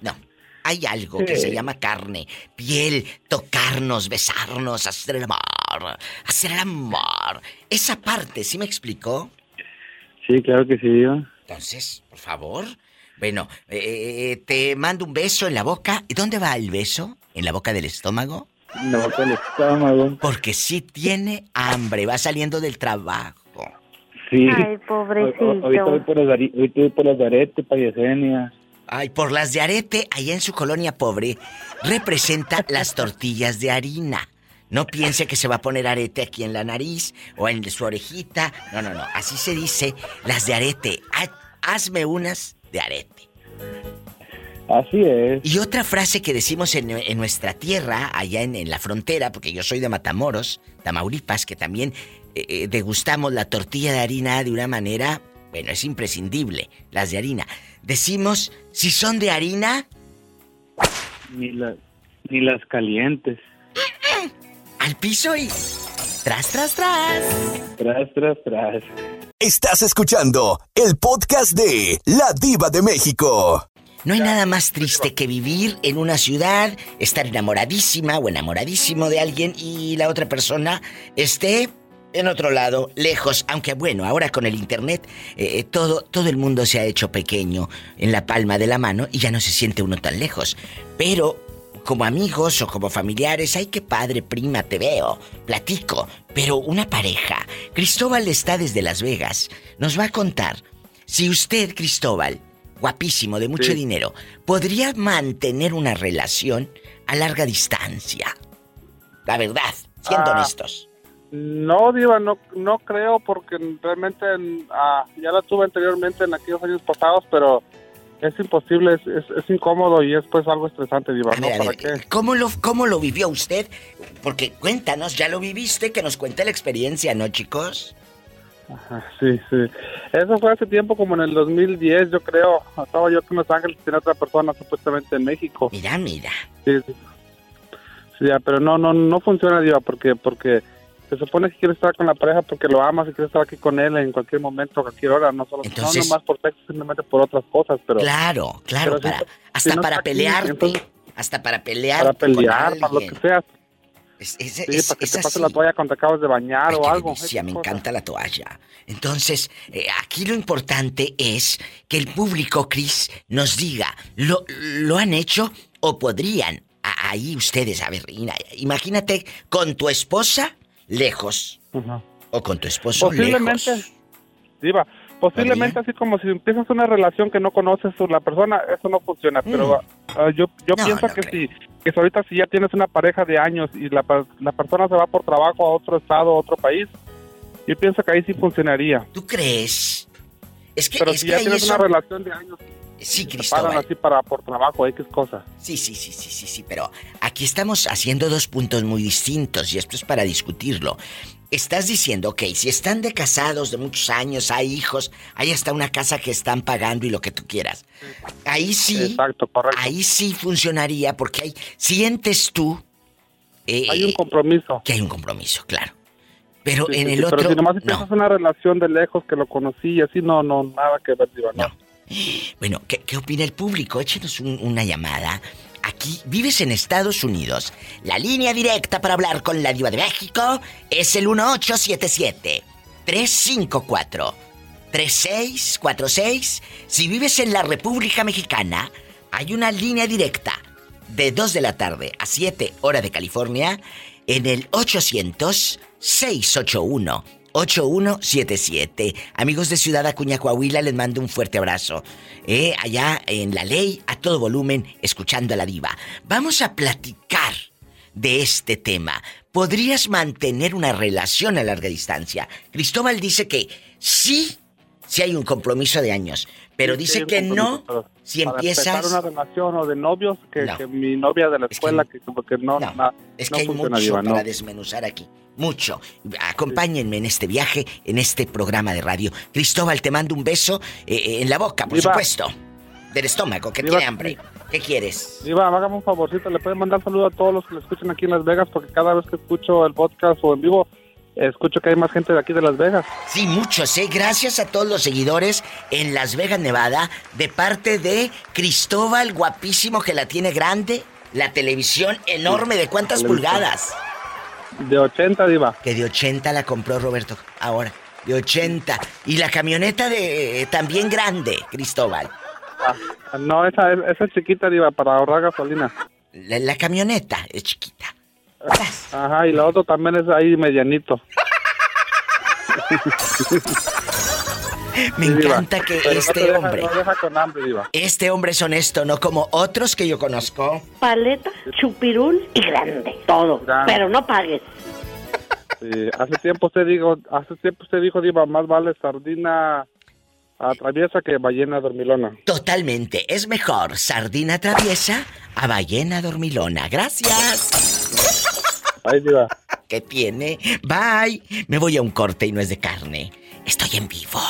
B: No. Hay algo que se llama carne, piel, tocarnos, besarnos, hacer el amor, hacer el amor. Esa parte, ¿sí me explicó?
K: Sí, claro que sí, yo.
B: Entonces, por favor. Bueno, eh, te mando un beso en la boca. ¿Y dónde va el beso? ¿En la boca del estómago?
K: Del estómago.
B: Porque sí tiene hambre, va saliendo del trabajo.
K: Sí.
F: Ay, pobrecito.
K: O- o- Ahorita voy por ahorita voy por los aretes para Yesenia.
B: Ay, por las de arete, allá en su colonia pobre, representa las tortillas de harina. No piense que se va a poner arete aquí en la nariz o en su orejita. No, no, no. Así se dice las de arete. Ha- Hazme unas de arete.
K: Así es.
B: Y otra frase que decimos en, en nuestra tierra, allá en, en la frontera, porque yo soy de Matamoros, Tamaulipas, que también eh, eh, degustamos la tortilla de harina de una manera, bueno, es imprescindible, las de harina. Decimos, si son de harina,
K: Ni, la- ni las calientes.
B: al piso y... Tras, tras, tras.
K: Tras, tras, tras.
A: Estás escuchando el podcast de La Diva de México.
B: No hay nada más triste que vivir en una ciudad, estar enamoradísima o enamoradísimo de alguien y la otra persona esté en otro lado, lejos, aunque bueno, ahora con el internet eh, todo, todo el mundo se ha hecho pequeño en la palma de la mano y ya no se siente uno tan lejos. Pero como amigos o como familiares, ay qué padre, prima, te veo, platico. Pero una pareja, Cristóbal está desde Las Vegas, nos va a contar si usted, Cristóbal, guapísimo, de mucho
L: Sí.
B: dinero, podría mantener una relación a larga distancia. La verdad, siendo
L: Ah.
B: honestos.
L: No, Diva, no, no creo porque realmente ah, ya la tuve anteriormente en aquellos años pasados, pero es imposible, es, es, es incómodo y es pues algo estresante, Diva,
B: A
L: ¿no?
B: ver, a
L: ¿Para
B: ver,
L: qué?
B: ¿cómo lo, ¿Cómo lo vivió usted? Porque cuéntanos, ya lo viviste, que nos cuente la experiencia, ¿no, chicos?
L: Ajá, Sí, sí. Eso fue hace tiempo, como en el 2010, yo creo. Estaba yo en Los Ángeles y tenía otra persona supuestamente en México.
B: Mira, mira.
L: Sí, sí. Sí, ya, pero no, no, no funciona, Diva, porque, porque se supone que quieres estar con la pareja porque lo amas y quieres estar aquí con él en cualquier momento, cualquier hora, no solo
B: Entonces-
L: no nomás por texto, simplemente por otras cosas, pero
B: Claro, claro,
L: pero si
B: para,
L: no-
B: hasta
L: si no
B: para
L: está aquí,
B: pelearte.
L: entonces-
B: hasta para pelear.
L: para pelear, para lo que sea.
B: Es,
L: sí, para que te pase la toalla cuando te acabas de bañar o algo.
B: Sí, me encanta la toalla. Entonces, eh, aquí lo importante es que el público, Chris, nos diga, ¿lo, lo han hecho o podrían? ahí ustedes, a ver, imagínate con tu esposa lejos. O con tu esposo
L: Posiblemente,
B: lejos.
L: Diva, posiblemente así como si empiezas una relación que no conoces a la persona, eso no funciona. Pero mm. ah, yo, yo pienso que si que ahorita si ya tienes una pareja de años y la, la persona se va por trabajo a otro estado, a otro país, yo pienso que ahí sí funcionaría.
B: ¿Tú crees? Es que,
L: Pero
B: es
L: si ya tienes una relación de años.
B: Sí, Cristóbal.
L: así para por trabajo, X cosas.
B: Sí, sí, sí, sí, sí, sí, pero aquí estamos haciendo dos puntos muy distintos y esto es para discutirlo. Estás diciendo, ok, si están de casados de muchos años, hay hijos, hay hasta una casa que están pagando y lo que tú quieras. Ahí sí.
L: Exacto, correcto.
B: Ahí sí funcionaría porque hay, sientes tú.
L: Eh, hay un compromiso.
B: Que hay un compromiso, claro. Pero en el otro.
L: Pero si nomás no. una relación de lejos que lo conocí y así, no, no, nada que ver,
B: no. Bueno, ¿qué, opina el público? Échenos una llamada. Aquí vives en Estados Unidos. La línea directa para hablar con la diva de México es el 1877 354 3646. Si vives en la República Mexicana, hay una línea directa de 2 de la tarde a 7 hora de California en el 800 681 8177. Amigos de Ciudad Acuña, Coahuila, les mando un fuerte abrazo. Eh, allá en la ley, a todo volumen, escuchando a la diva. Vamos a platicar de este tema. ¿Podrías mantener una relación a larga distancia? Cristóbal dice que sí, sí hay un compromiso de años, pero dice que no si
L: para
B: empiezas
L: una relación o de novios que, mi novia de la escuela que, que, no,
B: no, es que hay mucho para desmenuzar aquí mucho. Acompáñenme en este viaje en este programa de radio. Cristóbal te mando un beso eh, eh, en la boca por supuesto del estómago que tiene hambre. ¿qué quieres?
L: Diva hágame un favorcito le pueden mandar saludo a todos los que lo escuchan aquí en Las Vegas porque cada vez que escucho el podcast o en vivo Escucho que hay más gente de aquí de Las Vegas.
B: Sí, muchos, ¿eh? Gracias a todos los seguidores en Las Vegas, Nevada, de parte de Cristóbal, guapísimo, que la tiene grande, la televisión enorme, ¿de cuántas pulgadas?
L: De 80, Diva.
B: Que de 80 la compró Roberto, ahora. De 80. Y la camioneta de también grande, Cristóbal.
L: Ah, no, esa, esa es chiquita, Diva, para ahorrar gasolina.
B: la camioneta es chiquita.
L: Ajá, y la otra también es ahí medianito.
B: Me encanta que este hombre. Este hombre es honesto, no como otros que yo conozco.
F: Paleta, chupirul y grande. Todo. Pero no pagues.
L: hace tiempo usted dijo, hace tiempo usted dijo, Diva, más vale sardina a traviesa que ballena dormilona.
B: Totalmente. Es mejor sardina traviesa a ballena dormilona. Gracias.
L: Ay, Diva.
B: ¿Qué tiene? Bye. Me voy a un corte y no es de carne. Estoy en vivo.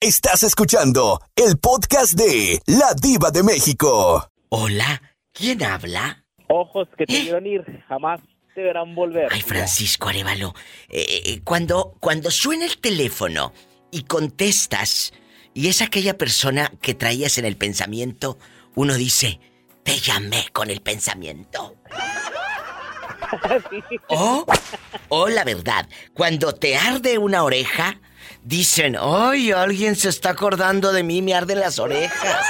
A: Estás escuchando el podcast de La Diva de México.
B: Hola, ¿quién habla?
M: Ojos que te vieron ir, jamás te verán volver.
B: Ay, Francisco Arevalo, eh, eh, cuando, cuando suena el teléfono y contestas, y es aquella persona que traías en el pensamiento, uno dice, te llamé con el pensamiento. O, o la verdad, cuando te arde una oreja, dicen, ¡ay, alguien se está acordando de mí! Me arden las orejas.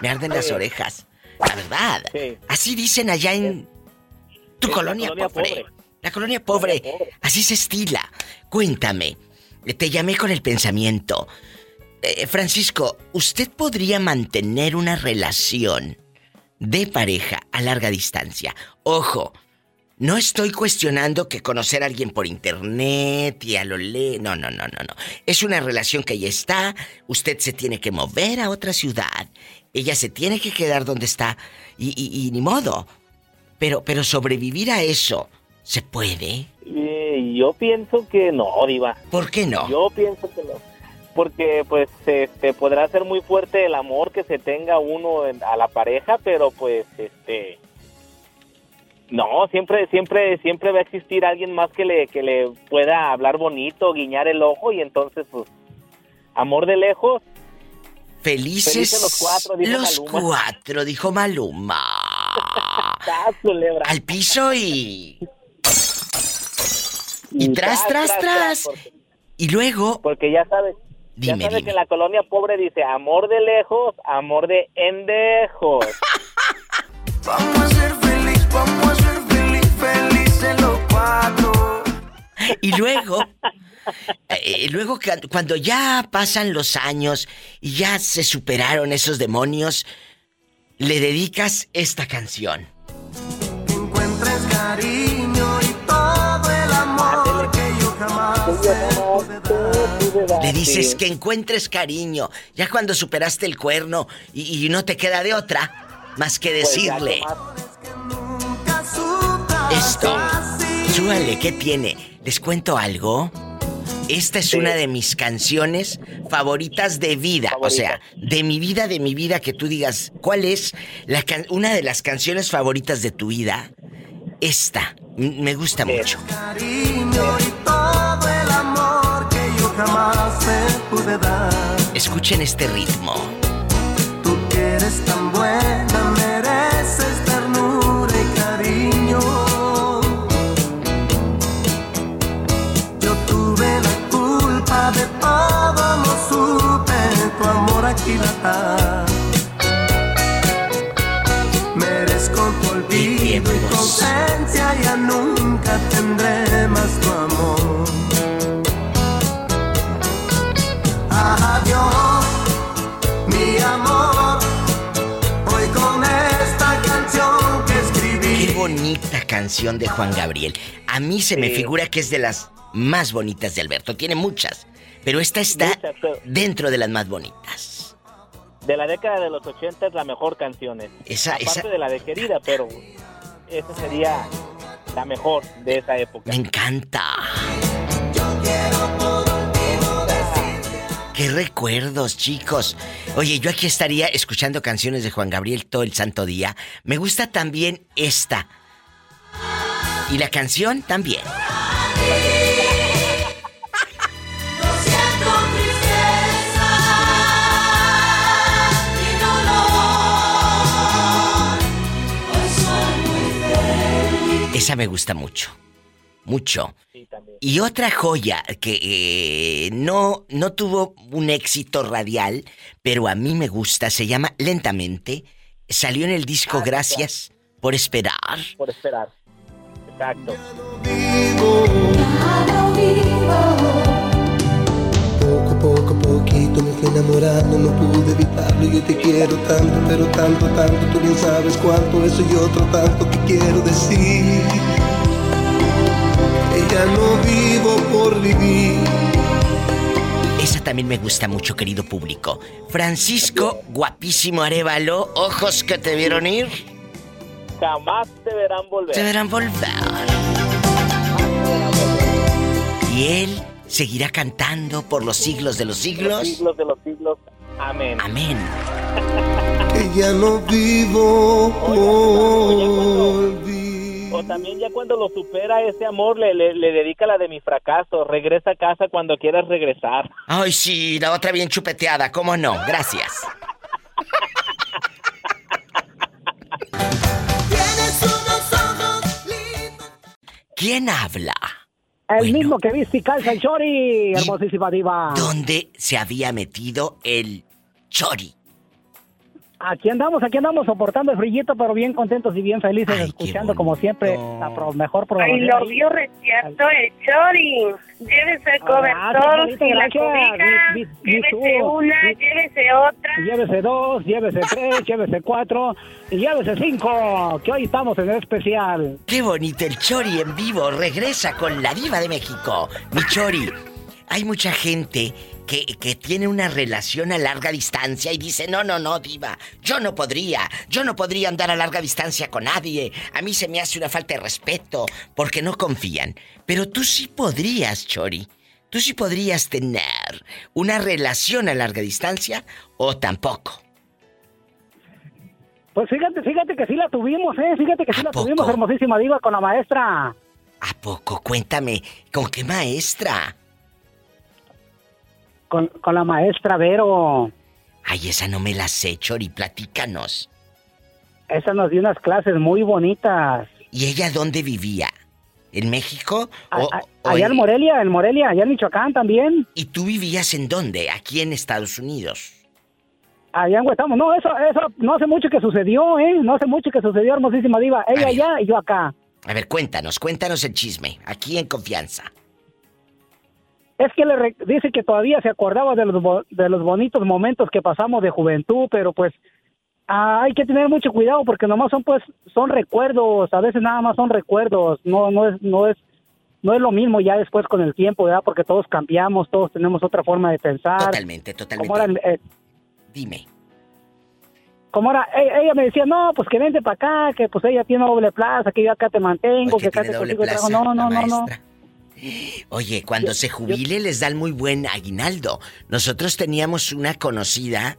B: Me arden las orejas. La verdad. Así dicen allá en tu colonia, pobre. La colonia pobre. Así se estila. Cuéntame. Te llamé con el pensamiento. Eh, Francisco, ¿usted podría mantener una relación de pareja a larga distancia. Ojo, no estoy cuestionando que conocer a alguien por internet y a lo le... No, no, no, no, no. Es una relación que ya está. Usted se tiene que mover a otra ciudad. Ella se tiene que quedar donde está. Y, ni modo. Pero, pero sobrevivir a eso, ¿se puede?
M: Eh, yo pienso que no, Diva.
B: ¿Por qué no?
M: Yo pienso que no porque pues este podrá ser muy fuerte el amor que se tenga uno a la pareja, pero pues este no, siempre siempre siempre va a existir alguien más que le que le pueda hablar bonito, guiñar el ojo y entonces pues amor de lejos
B: Felices, los cuatro, dijo los Maluma. cuatro, dijo Maluma. Al piso y. Y tras, tras, tras. Y luego.
M: Porque ya sabes. Ya sabes que en la colonia pobre dice amor de lejos, amor de endejos.
N: vamos a ser feliz, vamos a ser feliz, felices los cuatro.
B: Y luego, eh, luego cuando ya pasan los años y ya se superaron esos demonios, le dedicas esta canción.
N: encuentres cariño
B: Le dices que encuentres cariño, ya cuando superaste el cuerno y, no te queda de otra más que pues decirle. Esto, súale, ¿qué tiene? ¿Les cuento algo? Esta es una de mis canciones favoritas de vida. O sea, de mi vida, de mi vida, que tú digas, ¿cuál es la una de las canciones favoritas de tu vida? Esta. me gusta mucho. Escuchen este ritmo.
N: Tú que eres tan buena, mereces ternura y cariño. de todo no supe tu amor aquilatar. Canción
B: de Juan Gabriel. A mí se me figura que es de las más bonitas de Alberto. Tiene muchas, pero esta está dentro de las más bonitas.
M: De la década de los 80 es la mejor canción.
B: Esa,
M: Aparte de la de Querida, pero esa sería la mejor de esa época.
B: Me encanta. Qué recuerdos, chicos. Oye, yo aquí estaría escuchando canciones de Juan Gabriel todo el santo día. Me gusta también esta. Y la canción también. Esa me gusta mucho. Mucho. y otra joya que eh, no, no tuvo un éxito radial, pero a mí me gusta, se llama Lentamente. Salió en el disco ah, Gracias por esperar.
M: Por esperar. Exacto.
N: Poco a poco, poquito me fui enamorando, no pude evitarlo. Yo te quiero tanto, pero tanto, tanto. Tú bien sabes cuánto eso y otro tanto que quiero decir. Ya no vivo por vivir.
B: Esa también me gusta mucho, querido público. Francisco, guapísimo Arevalo, ojos que te vieron ir.
M: Jamás te verán volver.
B: Te verán volver. Y él seguirá cantando por los siglos de los siglos.
M: Los siglos de los siglos. Amén.
B: Amén.
N: que ya no vivo
M: o también ya cuando lo supera ese amor le, le, dedica la de mi fracaso. Regresa a casa cuando quieras regresar.
B: Ay, sí, la otra bien chupeteada, ¿cómo no? Gracias. ¿Quién habla?
O: El mismo que viste y calza el Chori, hermosísima diva.
B: ¿Dónde se había metido el Chori?
O: Aquí andamos, aquí andamos soportando el frillito, pero bien contentos y bien felices, escuchando como siempre la mejor programación.
P: Ay, lo vio reciato el Chori. Llévese cobertor y la cobija. llévese una, llévese otra.
O: Llévese dos, llévese tres, llévese cuatro y llévese cinco, que hoy estamos en el especial.
B: Qué bonito el Chori en vivo. Regresa con la diva de México. Mi Chori. Hay mucha gente que, tiene una relación a larga distancia y dice, no, no, no, diva, yo no podría, yo no podría andar a larga distancia con nadie, a mí se me hace una falta de respeto, porque no confían. Pero tú sí podrías, Chori. ¿Tú sí podrías tener una relación a larga distancia o tampoco?
O: Pues fíjate, fíjate que sí la tuvimos, ¿eh? Fíjate que sí la tuvimos, hermosísima diva, con la maestra.
B: ¿A poco? Cuéntame, ¿con qué maestra?
O: Con, la maestra Vero.
B: Ay, esa no me la sé, Chori, platícanos.
O: Esa nos dio unas clases muy bonitas.
B: ¿Y ella dónde vivía? ¿En México?
O: O, allá en... Morelia, en Morelia, allá en Michoacán también.
B: ¿Y tú vivías en dónde? Aquí en Estados Unidos.
O: Allá en Huetamo. No, eso, eso no hace mucho que sucedió, ¿eh? No hace mucho que sucedió, hermosísima diva. Ella allá y yo acá.
B: A ver, cuéntanos, cuéntanos el chisme, aquí en confianza.
O: Es que le dice que todavía se acordaba de los, de los bonitos momentos que pasamos de juventud, pero pues ah, hay que tener mucho cuidado porque nomás son pues son recuerdos, a veces nada más son recuerdos, no no es no es no es lo mismo ya después con el tiempo, ¿verdad? Porque todos cambiamos, todos tenemos otra forma de pensar.
B: Totalmente, totalmente. Eh, Dime.
O: Como era, e, ella me decía, no, pues que vente para acá, que pues ella tiene doble plaza, que yo acá te mantengo, que acá te consigo trabajo. No, no, no, no.
B: Oye, cuando se jubile les dan muy buen aguinaldo. Nosotros teníamos una conocida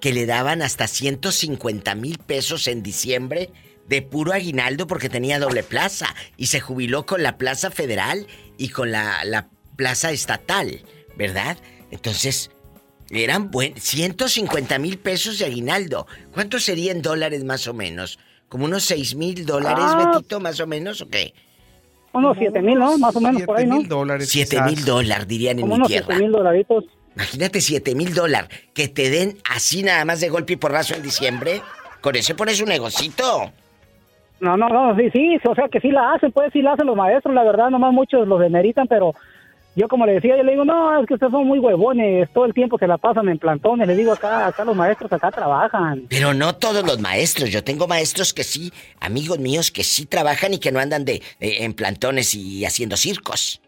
B: que le daban hasta 150 mil pesos en diciembre de puro aguinaldo porque tenía doble plaza y se jubiló con la plaza federal y con la, la plaza estatal, ¿verdad? Entonces, eran buen 150 mil pesos de aguinaldo. ¿Cuánto sería en dólares más o menos? ¿Como unos 6 mil dólares, ah. Betito, más o menos, o qué?
O: Unos 7 mil, ¿no? Más o menos por ahí, ¿no?
C: dólares.
B: 7 mil dólares, dirían en mi
O: unos
B: tierra.
O: 7 mil dolaritos.
B: Imagínate 7 mil dólares que te den así nada más de golpe y porrazo en diciembre. Con eso pones un negocito.
O: No, no, no, sí, sí, o sea que sí la hacen, pues sí la hacen los maestros, la verdad, nomás muchos los demeritan, pero yo como le decía, yo le digo, no, es que ustedes son muy huevones, todo el tiempo se la pasan en plantones, le digo, acá, acá los maestros acá trabajan.
B: Pero no todos los maestros, yo tengo maestros que sí, amigos míos que sí trabajan y que no andan de, en plantones y haciendo circos.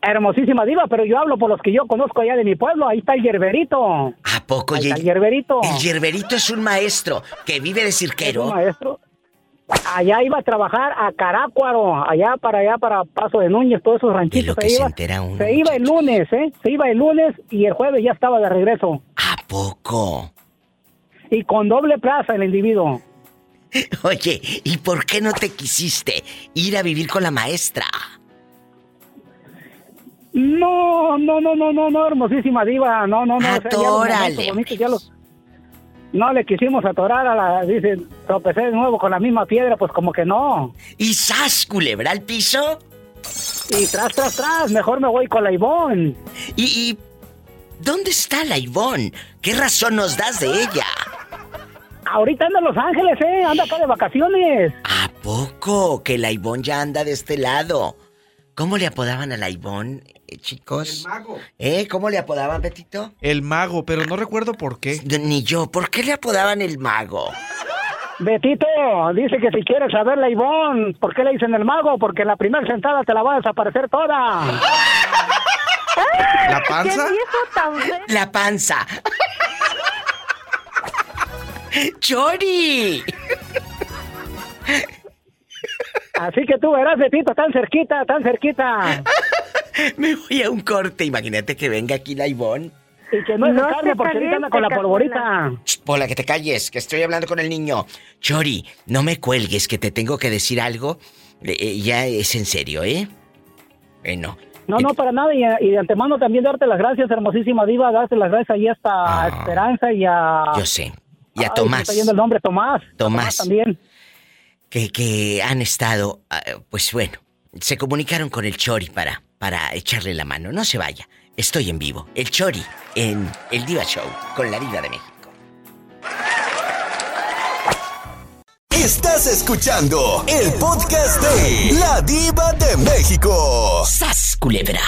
O: Hermosísima diva, pero yo hablo por los que yo conozco allá de mi pueblo, ahí está el yerberito.
B: ¿A poco?
O: Ahí está el yerberito.
B: El yerberito es un maestro que vive de cirquero.
O: ¿Es un maestro? Allá iba a trabajar a Carácuaro, allá para allá para Paso de Núñez, todos esos ranchitos.
B: se,
O: iba,
B: se,
O: se iba el lunes, ¿eh? Se iba el lunes y el jueves ya estaba de regreso.
B: ¿A poco?
O: Y con doble plaza el individuo.
B: Oye, ¿y por qué no te quisiste ir a vivir con la maestra?
O: No, no, no, no, no, no, hermosísima diva, no, no, no.
B: Atórale.
O: ya los, no le quisimos atorar a la, dice, tropecé de nuevo con la misma piedra, pues como que no.
B: ¿Y sas, culebra al piso?
O: Y tras, tras, tras, mejor me voy con la Ivonne.
B: ¿Y, y dónde está la Ivonne? ¿Qué razón nos das de ella?
O: Ahorita anda en Los Ángeles, ¿eh? Anda acá de vacaciones.
B: ¿A poco? Que la Ivonne ya anda de este lado. ¿Cómo le apodaban a la Ivonne, chicos?
C: El mago.
B: ¿Eh? ¿Cómo le apodaban, Betito?
C: El mago, pero no recuerdo por qué.
B: Ni yo. ¿Por qué le apodaban el mago?
O: Betito, dice que si quieres saber la Ivonne, ¿por qué le dicen el mago? Porque en la primera sentada te la va a desaparecer toda.
C: ¿La panza?
B: La panza. ¡Chori!
O: Así que tú verás, Betito, tan cerquita, tan cerquita.
B: Me voy a un corte, imagínate que venga aquí la Ivonne.
O: Y que no, es carne porque ahorita anda con la polvorita.
B: Pola, que te calles, que estoy hablando con el niño. Chori, no me cuelgues, que te tengo que decir algo. Eh, eh, ya es en serio, ¿eh? Bueno.
O: No, no, para nada. Y, de antemano también darte las gracias, hermosísima diva. Darte las gracias ahí hasta
B: Ah.
O: Esperanza y a...
B: Yo sé. Y a
O: Ay,
B: Tomás.
O: Está yendo el nombre, Tomás.
B: Tomás.
O: también.
B: que, que han estado, ah, pues bueno, se comunicaron con el Chori para, para echarle la mano. No se vaya, estoy en vivo. El Chori en el Diva Show con la Diva de México.
A: Estás escuchando el podcast de La Diva de México.
B: ¡Sas, culebra!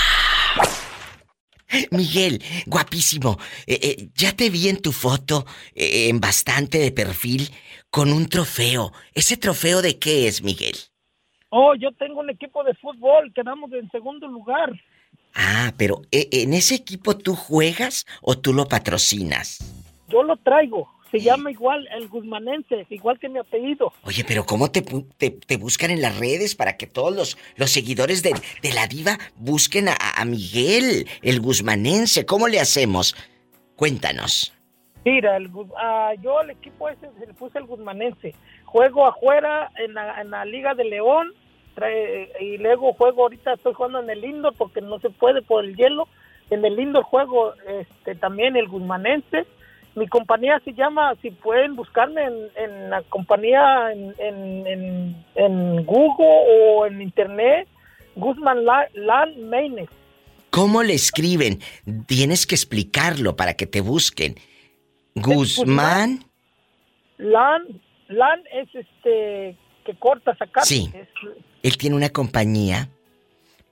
B: Miguel, guapísimo. eh, eh, ya te vi en tu foto, eh, en bastante de perfil, con un trofeo. ¿Ese trofeo de qué es, Miguel?
Q: Oh, yo tengo un equipo de fútbol, quedamos en segundo lugar.
B: Ah, pero ¿e- ¿en ese equipo tú juegas o tú lo patrocinas?
Q: Yo lo traigo. Se llama igual el Guzmanense, igual que mi apellido.
B: Oye, pero ¿cómo te, te, te buscan en las redes para que todos los, los seguidores de, de la diva busquen a, a Miguel, el guzmanense? ¿Cómo le hacemos? Cuéntanos.
Q: Mira, el, ah, yo al equipo ese se le puse el Guzmanense. Juego afuera en la, en la Liga de León trae- y luego juego ahorita estoy jugando en el Indoor porque no se puede por el hielo. En el Indoor juego este, también el Guzmanense. mi compañía se llama, si pueden buscarme en, en la compañía en, en, en, en Google o en Internet, Guzmán La- Land Maines.
B: ¿Cómo le escriben? Tienes que explicarlo para que te busquen. Guzmán.
Q: Land, Land es este que corta zacate.
B: Sí.
Q: Es-
B: Él tiene una compañía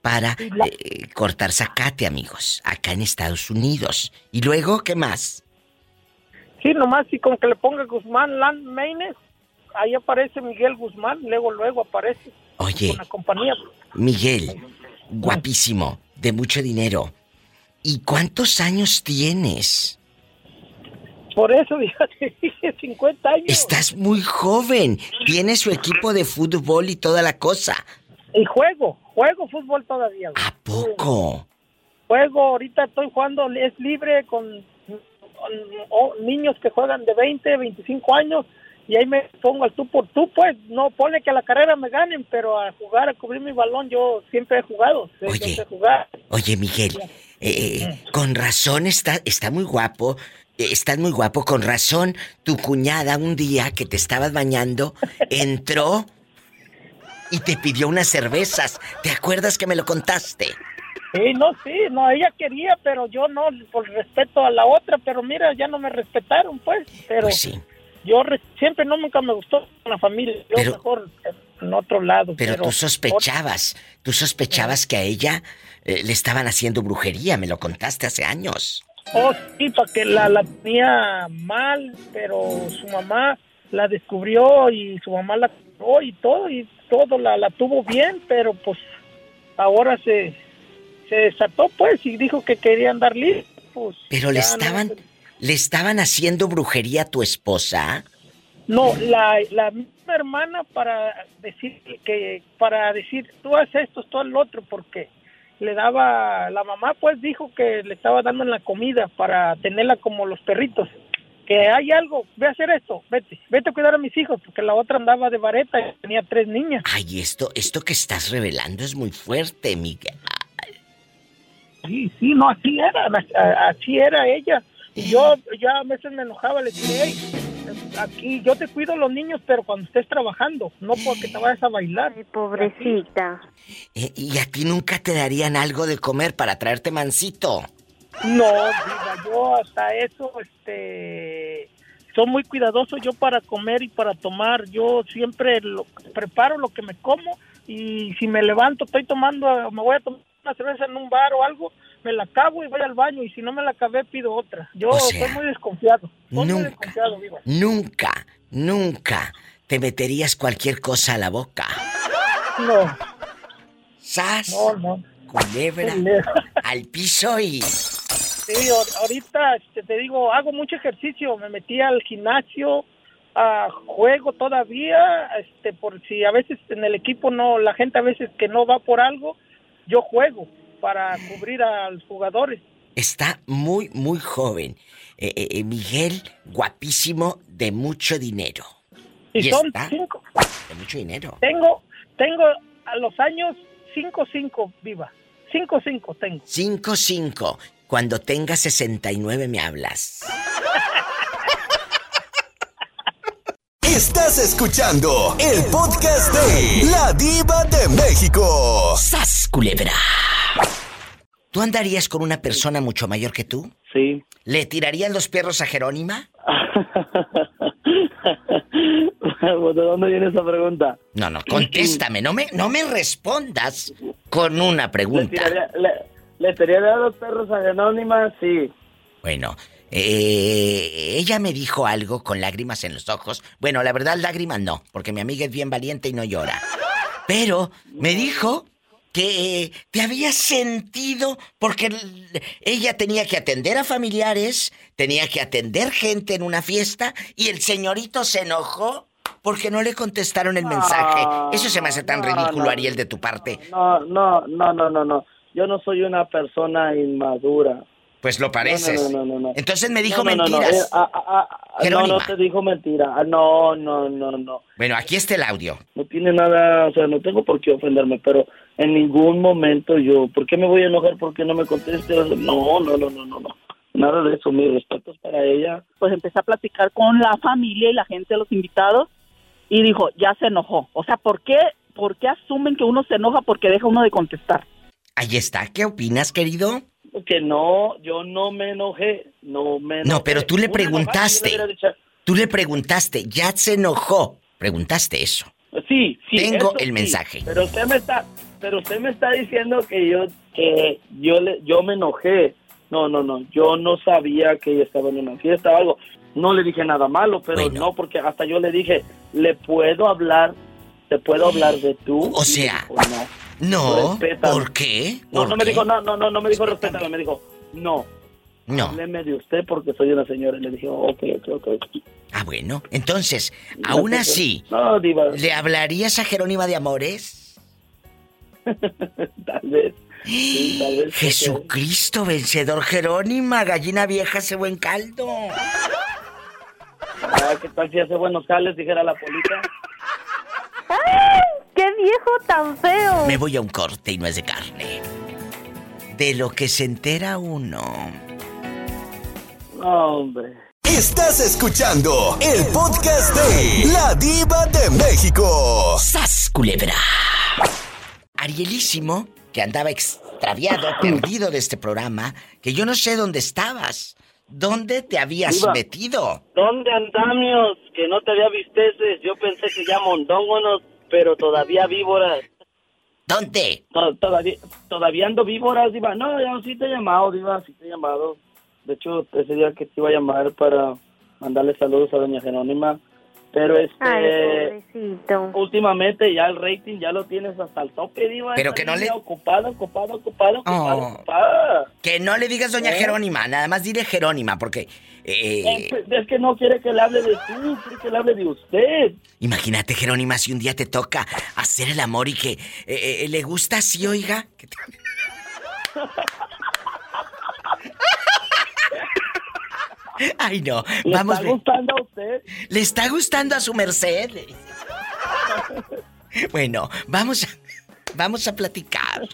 B: para
Q: la-
B: eh, cortar zacate, amigos, acá en Estados Unidos. ¿Y luego qué más?
Q: sí, nomás si con que le ponga Guzmán Land Maines, ahí aparece Miguel Guzmán, luego luego aparece
B: Oye,
Q: con la compañía.
B: Miguel, guapísimo, de mucho dinero. ¿Y cuántos años tienes?
Q: Por eso te dije 50 años.
B: Estás muy joven. Tienes su equipo de fútbol y toda la cosa.
Q: Y juego, juego fútbol todavía. güey.
B: ¿A poco?
Q: Juego, ahorita estoy jugando, es libre con, con, oh, niños que juegan de 20, 25 años y ahí me pongo al tú por tú, pues. No pone que a la carrera me ganen, pero a jugar, a cubrir mi balón, yo siempre he jugado. yo sé jugar.
B: Oye, Miguel, eh, con razón está, está muy guapo. Estás muy guapo, con razón. Tu cuñada un día que te estabas bañando entró y te pidió unas cervezas. ¿Te acuerdas que me lo contaste?
Q: Sí, no, sí, no, ella quería, pero yo no, por respeto a la otra, pero mira, ya no me respetaron, pues, pero yo re- siempre no, nunca me gustó la familia, yo
B: Pero-
Q: mejor en otro lado.
B: Pero tú sospechabas, tú sospechabas que a ella eh, le estaban haciendo brujería, me lo contaste hace años.
Q: Oh, sí, para que la, la tenía mal, pero su mamá la descubrió y su mamá la curó y todo, y todo la, la tuvo bien, pero pues ahora se, se desató, pues, y dijo que quería andar libre. Pues,
B: Pero le
Q: no-
B: estaban, le estaban haciendo brujería a tu esposa.
Q: No, la, la misma hermana para decir que para decir tú haces esto, tú lo otro, porque le daba la mamá pues dijo que le estaba dando en la comida para tenerla como los perritos. Que hay algo, ve a hacer esto, vete, vete a cuidar a mis hijos, porque la otra andaba de vareta y tenía tres niñas.
B: Ay, esto, esto que estás revelando es muy fuerte, Miguel.
Q: Sí, sí, no, así era, así era ella. Y yo ya a veces me enojaba, le decía, hey, aquí yo te cuido a los niños, pero cuando estés trabajando, no porque te vayas a bailar.
F: pobrecita.
B: Eh, ¿Y a ti nunca te darían algo de comer para traerte mansito?
Q: No, diga, yo hasta eso, este, soy muy cuidadoso yo para comer y para tomar. Yo siempre lo, preparo lo que me como y si me levanto, estoy tomando, me voy a tomar una cerveza en un bar o algo, me la acabo y voy al baño y si no me la acabé pido otra. Yo
B: O sea,
Q: soy muy desconfiado. Soy muy
B: nunca.
Q: desconfiado.
B: Nunca, nunca te meterías cualquier cosa a la boca.
Q: No.
B: ¡Sas!
Q: No, no.
B: Culebra al piso y...
Q: Sí, ahor- ahorita este, te digo, hago mucho ejercicio, me metí al gimnasio, a juego todavía, este, por si a veces en el equipo no, la gente a veces que no va por algo, yo juego para cubrir a los jugadores.
B: Está muy, muy joven. Eh, eh, eh, Miguel, guapísimo, de mucho dinero.
Q: Y, son
B: está
Q: cinco,
B: de mucho dinero.
Q: tengo, tengo a los años 5-5 viva, 5-5 tengo.
B: 5-5. Cuando tenga 69 me hablas.
A: Estás escuchando el podcast de La Diva de México.
B: ¡Sas, culebra! ¿Tú andarías con una persona mucho mayor que tú?
K: Sí.
B: ¿Le tirarían los perros a Jerónima?
K: ¿De dónde viene esa pregunta?
B: No, no, contéstame, no me, no me respondas con una
K: ¿Le
B: pregunta.
K: tiraría, le, le tiraría a los perros a Genónima? Sí.
B: Bueno, eh, ella me dijo algo con lágrimas en los ojos. Bueno, la verdad, lágrimas no, porque mi amiga es bien valiente y no llora. Pero me dijo que te había sentido porque ella tenía que atender a familiares, tenía que atender gente en una fiesta y el señorito se enojó porque no le contestaron el mensaje. Eso se me hace tan
K: no,
B: ridículo,
K: no.
B: Ariel, de tu parte.
K: No, no, no, no, no, no. Yo no soy una persona inmadura.
B: Pues lo pareces.
K: No, no, no.
B: Entonces me dijo
K: No, no, no,
B: mentiras.
K: Eh, ah, ah, ah, no,
B: Jerónima.
K: no te dijo mentira. No, no, no, no.
B: Bueno, aquí está el audio.
K: No tiene nada, o sea, no tengo por qué ofenderme, pero en ningún momento yo, ¿por qué me voy a enojar porque no me conteste? No, no, no, no, no, no. Nada de eso, mis respetos para
H: ella. Pues empecé a platicar con la familia y la gente, los invitados, y dijo, ya se enojó. O sea, ¿por qué, ¿por qué asumen que uno se enoja porque deja uno de contestar?
B: Ahí está. ¿Qué opinas, querido?
M: Que no, yo no me enojé, no me enojé.
B: No, pero tú le
M: enojada,
B: preguntaste. Tú le preguntaste, ya se enojó. Preguntaste eso.
M: Sí, sí.
B: Tengo
M: eso
B: el
M: sí,
B: mensaje.
M: Pero usted me está, pero usted me está diciendo que yo, que yo le, yo me enojé. No, no, no. Yo no sabía que ella estaba en una fiesta o algo. No le dije nada malo, pero no, porque hasta yo le dije, le puedo hablar, te puedo hablar de tú.
B: O sea,
M: no.
B: No,
M: Respétame.
B: ¿por qué?
M: No,
B: ¿Por
M: no me
B: qué?
M: dijo, no, no, no, no me dijo respétame, me dijo, no.
B: No.
M: Hábleme de usted porque soy una señora. Y le dije, ok, ok, ok.
B: Ah, bueno. Entonces, aún
M: No,
B: así,
M: No, diva.
B: ¿le hablarías a Jerónima de Amores?
M: tal vez. Sí, tal vez.
B: Jesucristo vencedor, Jerónima, gallina vieja hace buen caldo.
M: Ah, ¿Qué tal si hace buenos jales? Dijera la polita.
F: ¡Qué viejo tan feo!
B: Me voy a un corte y no es de carne. De lo que se entera uno.
M: No, hombre.
A: Estás escuchando el podcast de La Diva de México.
B: ¡Sas, culebra! Arielísimo, que andaba extraviado, perdido de este programa, que yo no sé dónde estabas. ¿Dónde te habías metido?
M: ¿Dónde andamios? Que no te había visteces. Yo pensé que ya mondóngonos, pero todavía víboras.
B: ¿Dónde?
M: todavía, todavía ando víboras, Diva. No, ya sí te he llamado, Diva, sí te he llamado. De hecho, ese día que te iba a llamar para mandarle saludos a doña Jerónima. Pero este,
F: Ay, pobrecito.
M: últimamente ya el rating ya lo tienes hasta el tope, Diva.
B: Pero que no le-
M: niña Ocupada, ocupada, ocupada, ocupada,
B: Oh.
M: ocupada.
B: Que no le digas doña
M: ¿Eh?
B: Jerónima, nada más dile Jerónima, porque... eh,
M: Es que- es que no quiere que le hable de tú, quiere que le hable de usted.
B: imagínate, Jerónima, si un día te toca hacer el amor y que eh, eh, le gusta así, oiga. que te- Ay, no.
M: ¿Le
B: Vamos.
M: está gustando a usted?
B: ¿Le está gustando a su merced? Bueno, vamos a, vamos a platicar.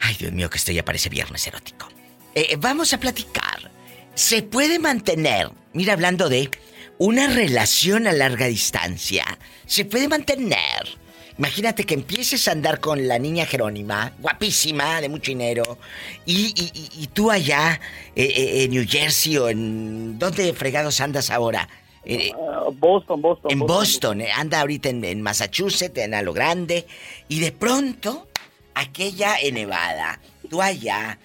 B: Ay, Dios mío, que esto ya parece viernes erótico. Eh, vamos a platicar. ¿Se puede mantener, mira, hablando de una relación a larga distancia, se puede mantener? Imagínate que empieces a andar con la niña Jerónima, guapísima, de mucho dinero, y, y- tú allá, eh, eh, en New Jersey o en... ¿Dónde fregados andas ahora? Eh,
M: Boston, Boston.
B: en Boston, eh, anda ahorita en, en Massachusetts, en a lo grande, y de pronto, aquella en Nevada, tú allá,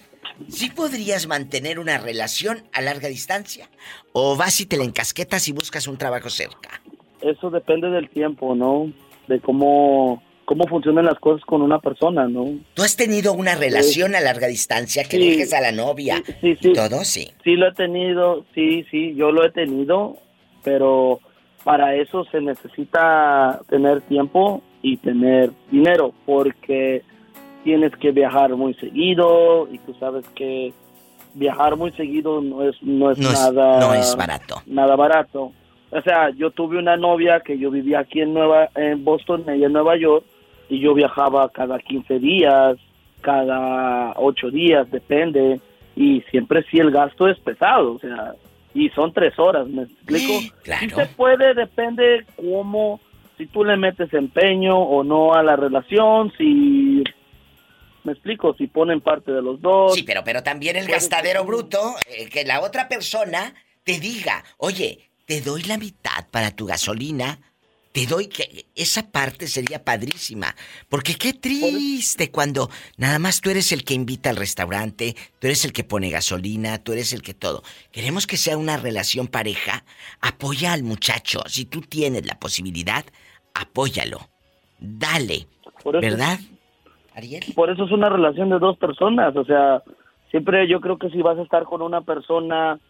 B: ¿sí podrías mantener una relación a larga distancia? ¿O vas y te la encasquetas y buscas un trabajo cerca?
M: Eso depende del tiempo, ¿no? De cómo, cómo funcionan las cosas con una persona, ¿no?
B: ¿Tú has tenido una relación a larga distancia que
M: Sí.
B: dejes a la novia?
M: Sí, sí.
B: y todo, sí.
M: Sí lo he tenido, sí, sí, yo lo he tenido, pero para eso se necesita tener tiempo y tener dinero, porque tienes que viajar muy seguido y tú sabes que viajar muy seguido no es no es
B: No es-
M: nada
B: no es barato.
M: nada barato. O sea, yo tuve una novia que yo vivía aquí en Nueva en Boston, ella en Nueva York y yo viajaba cada 15 días, cada 8 días, depende y siempre sí el gasto es pesado, o sea, y son tres horas, ¿me explico?
B: Claro.
M: Sí se puede, depende cómo, si tú le metes empeño o no a la relación, si, me explico, si ponen parte de los dos.
B: Sí, pero, pero también el gastadero bruto, eh, que la otra persona te diga, oye, te doy la mitad para tu gasolina, te doy que esa parte sería padrísima, porque qué triste cuando nada más tú eres el que invita al restaurante, tú eres el que pone gasolina, tú eres el que todo. Queremos que sea una relación pareja, apoya al muchacho, si tú tienes la posibilidad, apóyalo. Dale,
M: Por eso-
B: ¿verdad? Ariel.
M: Por eso es una relación de dos personas, o sea, siempre yo creo que si vas a estar con una persona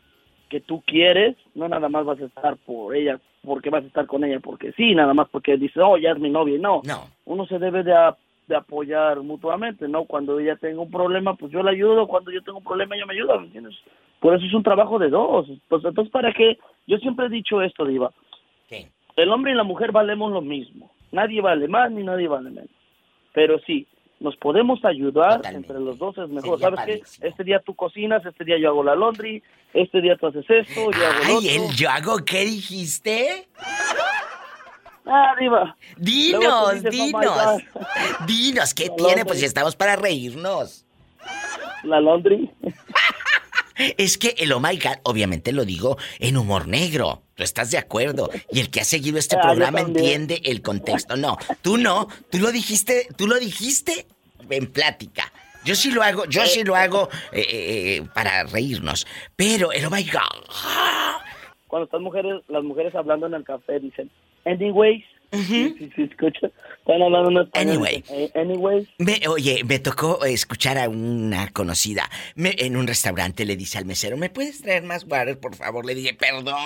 M: que tú quieres, no nada más vas a estar por ella, porque vas a estar con ella, porque sí, nada más porque dices, oh, ya es mi novia, no.
B: No.
M: Uno se debe de, a- de apoyar mutuamente, ¿no? Cuando ella tenga un problema, pues yo la ayudo, cuando yo tengo un problema, ella me ayuda, ¿me entiendes? Por eso es un trabajo de dos. Pues entonces, ¿para qué? Yo siempre he dicho esto, Diva. El hombre y la mujer valemos lo mismo. Nadie vale más ni nadie vale menos. Pero sí, nos podemos ayudar entre los dos es mejor. ¿Sabes qué? Este día tú cocinas, este día yo hago la laundry, este día tú haces esto, yo hago
B: Ay, el yo hago, ¿qué dijiste?
M: Ah, diva.
B: Dinos, dinos. Dinos, ¿qué tiene? Pues si estamos para reírnos.
M: La laundry.
B: Es que el oh my god, obviamente lo digo en humor negro. ¿Tú estás de acuerdo? Y el que ha seguido este
M: Ah,
B: programa entiende el contexto. No, tú no. Tú lo dijiste, tú lo dijiste en plática. Yo sí lo hago, yo sí lo hago eh, eh, eh, para reírnos. Pero el oh my god.
M: Cuando están mujeres, las mujeres hablando en el café dicen, anyways. Sí, sí, escucha. Están hablando en español.
B: Anyway.
M: eh, anyways.
B: Me- oye, me tocó escuchar a una conocida Me- en un restaurante. Le dice al mesero, ¿me puedes traer más water, por favor? Le dije, ¿perdón?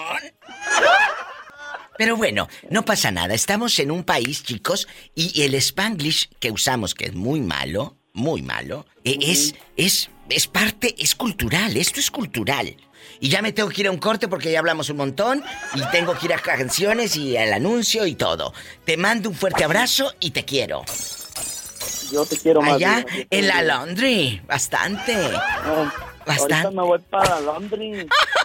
B: Pero bueno, no pasa nada. Estamos en un país, chicos, y el spanglish que usamos, que es muy malo, muy malo, eh, es, es, es parte, es cultural. Esto es cultural. Y ya me tengo que ir a un corte porque ya hablamos un montón y tengo que ir a canciones y al anuncio y todo. Te mando un fuerte abrazo y te quiero.
M: Yo te quiero más.
B: Allá en la laundry, bastante.
M: Ahorita
B: Bastante.
M: me voy para la laundry.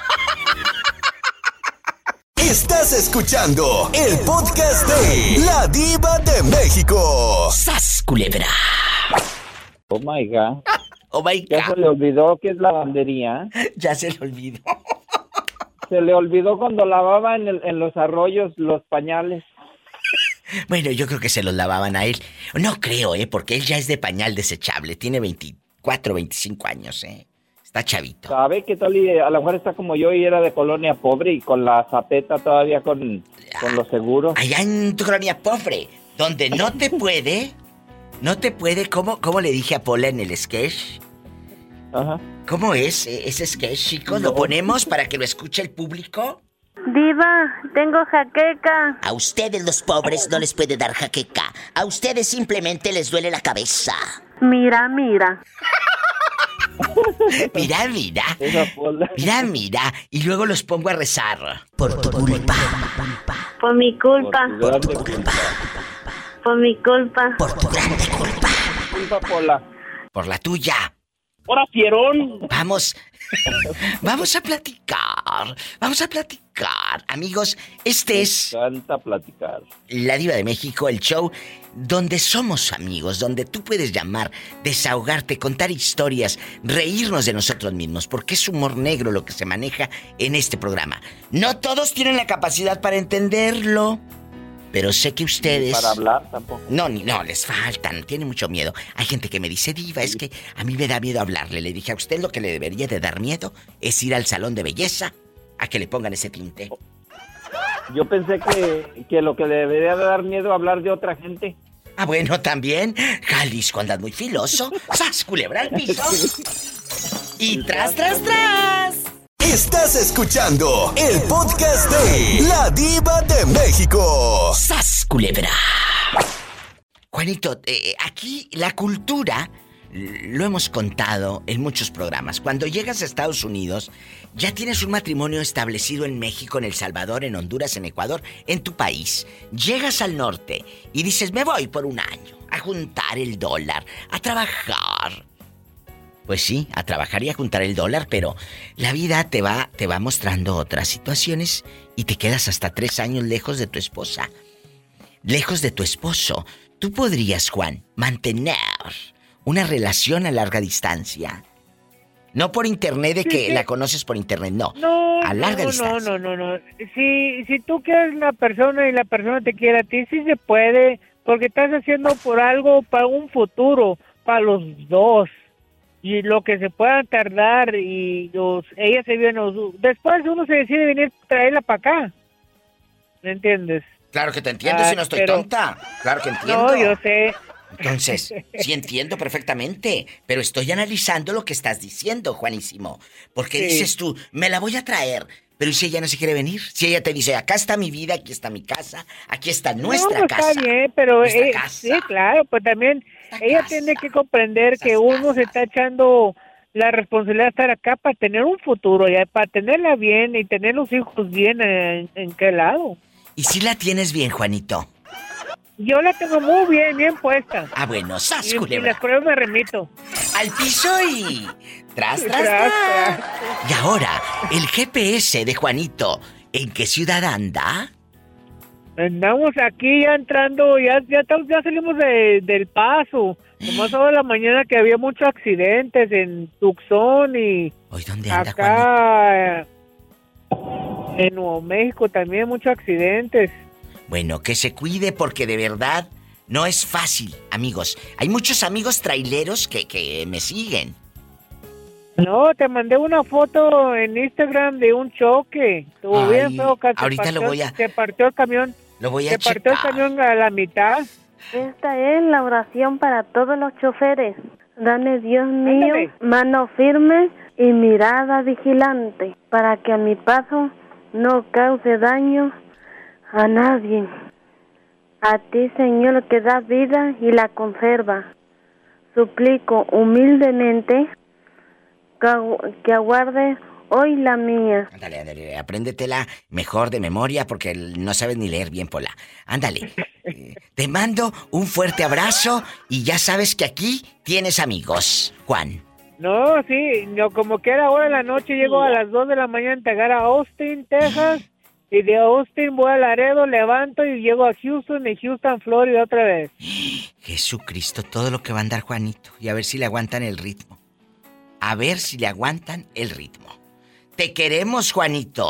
A: Estás escuchando el podcast de La Diva de México.
B: ¡Sas, culebra!
R: Oh my God.
B: Oh my
R: Ya se le olvidó que es lavandería.
B: Ya se le olvidó.
R: Se le olvidó cuando lavaba en, el- en los arroyos los pañales.
B: Bueno, yo creo que se los lavaban a él. No creo, ¿eh? Porque él ya es de pañal desechable. Tiene 24, 25 años, ¿eh? Está chavito.
R: ¿Sabe qué tal? Y a lo mejor está como yo y era de colonia pobre y con la zapeta todavía con, con los seguros.
B: Allá en tu colonia pobre, donde no te puede, no te puede, ¿cómo, cómo le dije a Pola en el sketch?
R: Ajá.
B: ¿Cómo es eh, ese sketch, chicos? ¿Lo ponemos para que lo escuche el público?
S: Diva, tengo jaqueca.
B: A ustedes los pobres no les puede dar jaqueca. A ustedes simplemente les duele la cabeza.
S: Mira, mira.
B: Mira, mira. Mira, mira. Y luego los pongo a rezar. Por tu culpa.
S: Por mi culpa.
B: Por tu culpa.
S: Por mi culpa.
B: Por tu grande culpa. Por la tuya.
M: ¡Hora, fierón!
B: Vamos. Vamos a platicar. Vamos a platicar. Amigos, este es.
R: Canta platicar.
B: La Diva de México, el show donde somos amigos, donde tú puedes llamar, desahogarte, contar historias, reírnos de nosotros mismos, porque es humor negro lo que se maneja en este programa. No todos tienen la capacidad para entenderlo, pero sé que ustedes...
R: Para hablar tampoco.
B: No, ni, no, les faltan, tiene mucho miedo. Hay gente que me dice, Diva, es que a mí me da miedo hablarle. Le dije a usted lo que le debería de dar miedo es ir al salón de belleza a que le pongan ese tinte.
R: Yo pensé que, que lo que le debería de dar miedo hablar de otra gente.
B: Ah, bueno, también. Jalisco andas muy filoso. ¡Sas, culebra al piso! Y tras, tras, tras.
A: Estás escuchando el podcast de La Diva de México.
B: ¡Sas, culebra! Juanito, eh, aquí la cultura lo hemos contado en muchos programas. Cuando llegas a Estados Unidos, ya tienes un matrimonio establecido en México, en El Salvador, en Honduras, en Ecuador, en tu país. Llegas al norte y dices, me voy por un año a juntar el dólar, a trabajar. Pues sí, a trabajar y a juntar el dólar, pero la vida te va, te va mostrando otras situaciones y te quedas hasta tres años lejos de tu esposa. Lejos de tu esposo. Tú podrías, Juan, mantener una relación a larga distancia. No por internet de
T: Sí,
B: que
T: sí.
B: la conoces por internet, no.
T: No,
B: a larga
T: no,
B: distancia.
T: no, no, no, no. Si, si tú quieres una persona y la persona te quiere a ti, sí se puede, porque estás haciendo por algo para un futuro, para los dos. Y lo que se pueda tardar y los, ella se viene, después uno se decide venir traerla para acá. ¿Me entiendes?
B: Claro que te entiendo
T: Ah,
B: si no estoy
T: pero-
B: tonta. Claro que entiendo.
T: No, yo sé.
B: Entonces, sí entiendo perfectamente, pero estoy analizando lo que estás diciendo, Juanísimo. Porque
T: Sí.
B: dices tú, me la voy a traer, pero ¿y si ella no se quiere venir? Si ella te dice, acá está mi vida, aquí está mi casa, aquí está nuestra
T: no, pues
B: casa.
T: Está bien, pero eh,
B: casa.
T: sí, claro, pues también ella tiene que comprender que uno se está echando la responsabilidad de estar acá para tener un futuro, y para tenerla bien y tener los hijos bien en, en qué lado.
B: ¿Y si la tienes bien, Juanito?
Q: Yo la tengo muy bien, bien puesta.
B: Ah, bueno, sas,
Q: y, y después me remito.
B: Al piso y... Tras, tras, tras. Y ahora, el GPS de Juanito, ¿en qué ciudad anda?
Q: Andamos aquí ya entrando, ya ya, ya salimos de, del paso. Nomás de la mañana que había muchos accidentes en Tucson y
B: ¿Hoy dónde anda,
Q: acá en Nuevo México también muchos accidentes.
B: Bueno, que se cuide porque de verdad no es fácil, amigos. Hay muchos amigos traileros que, que me siguen.
Q: No, te mandé una foto en Instagram de un choque.
B: Ay,
Q: bien feo. que se
B: ahorita lo
Q: partió-
B: voy a-
Q: Se partió el camión.
B: Lo voy a
Q: Se partió el camión a la mitad.
S: Esta es la oración para todos los choferes. Dame, Dios mío,
Q: Ándale.
S: mano firme y mirada vigilante para que a mi paso no cause daño a nadie. A ti, Señor, que da vida y la conserva. Suplico humildemente que, agu- que aguarde hoy la mía.
B: Ándale, ándale, apréndetela mejor de memoria porque no sabes ni leer bien, Pola. Ándale. Eh, Te mando un fuerte abrazo y ya sabes que aquí tienes amigos, Juan.
Q: No, sí, no, como que era ahora en la noche, llego a las 2 de la mañana a entregar a Austin, Texas, y de Austin voy a Laredo, levanto y llego a Houston, y Houston, Florida otra vez.
B: Jesucristo, todo lo que va a andar Juanito. Y a ver si le aguantan el ritmo. A ver si le aguantan el ritmo. Te queremos, Juanito.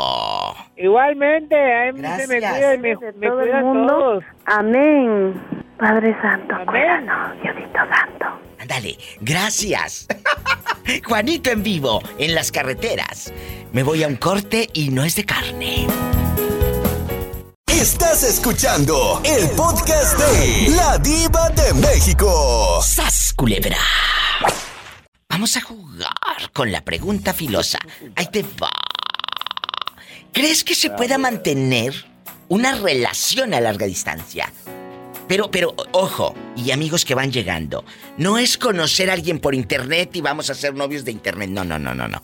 Q: Igualmente, ahí se me cuida y me, me
S: todo el
Q: cuidan
S: mundo.
Q: todos.
S: Amén. Padre Santo, cuídanos, Diosito Santo.
B: Ándale, gracias. Juanito en vivo, en las carreteras. Me voy a un corte y no es de carne.
A: Estás escuchando el podcast de La Diva de México.
B: ¡Sas, culebra! Vamos a jugar con la pregunta filosa. Ahí te va. ¿Crees que se pueda mantener una relación a larga distancia? Pero, pero, ojo, y amigos que van llegando, no es conocer a alguien por internet y vamos a ser novios de internet. No, no, no, no, no.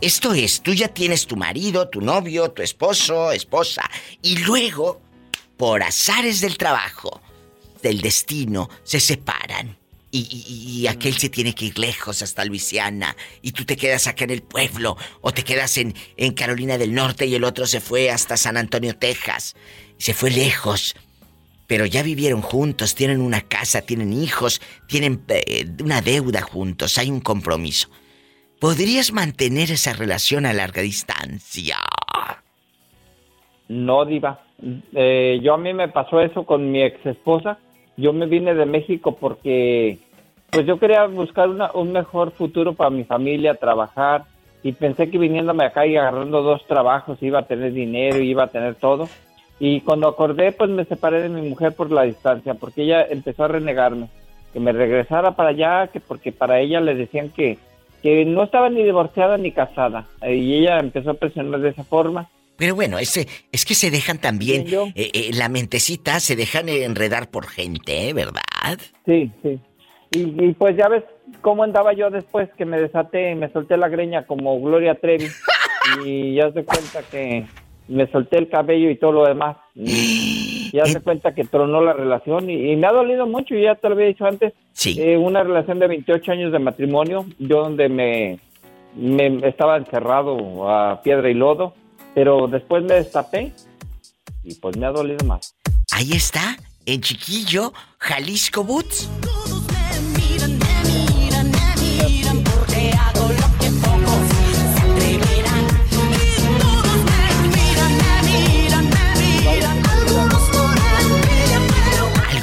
B: Esto es, tú ya tienes tu marido, tu novio, tu esposo, esposa, y luego, por azares del trabajo, del destino, se separan. Y, y- y aquel se tiene que ir lejos hasta Luisiana y tú te quedas acá en el pueblo o te quedas en, en Carolina del Norte y el otro se fue hasta San Antonio, Texas. Se fue lejos. Pero ya vivieron juntos, tienen una casa, tienen hijos, tienen eh, una deuda juntos, hay un compromiso. ¿Podrías mantener esa relación a larga distancia?
R: No, diva. Eh, yo a mí me pasó eso con mi ex esposa. Yo me vine de México porque, pues yo quería buscar una- un mejor futuro para mi familia, trabajar. Y pensé que viniéndome acá y agarrando dos trabajos iba a tener dinero y iba a tener todo. Y cuando acordé, pues me separé de mi mujer por la distancia, porque ella empezó a renegarme, que me regresara para allá, que porque para ella le decían que, que no estaba ni divorciada ni casada. Y ella empezó a presionar de esa forma.
B: Pero bueno, ese, es que se dejan también, eh, eh, la mentecita, se dejan enredar por gente, ¿eh? ¿verdad?
R: Sí, sí. Y, y pues ya ves cómo andaba yo después que me desaté y me solté la greña como Gloria Trevi. y ya se cuenta que me solté el cabello y todo lo demás. Y ya se cuenta que tronó la relación y, y me ha dolido mucho, y ya te lo había dicho antes. Eh, una relación de 28 años de matrimonio, yo donde me, me estaba encerrado a piedra y lodo, pero después me destapé y pues me ha dolido más.
B: Ahí está, en Chiquillo, Jalisco Boots.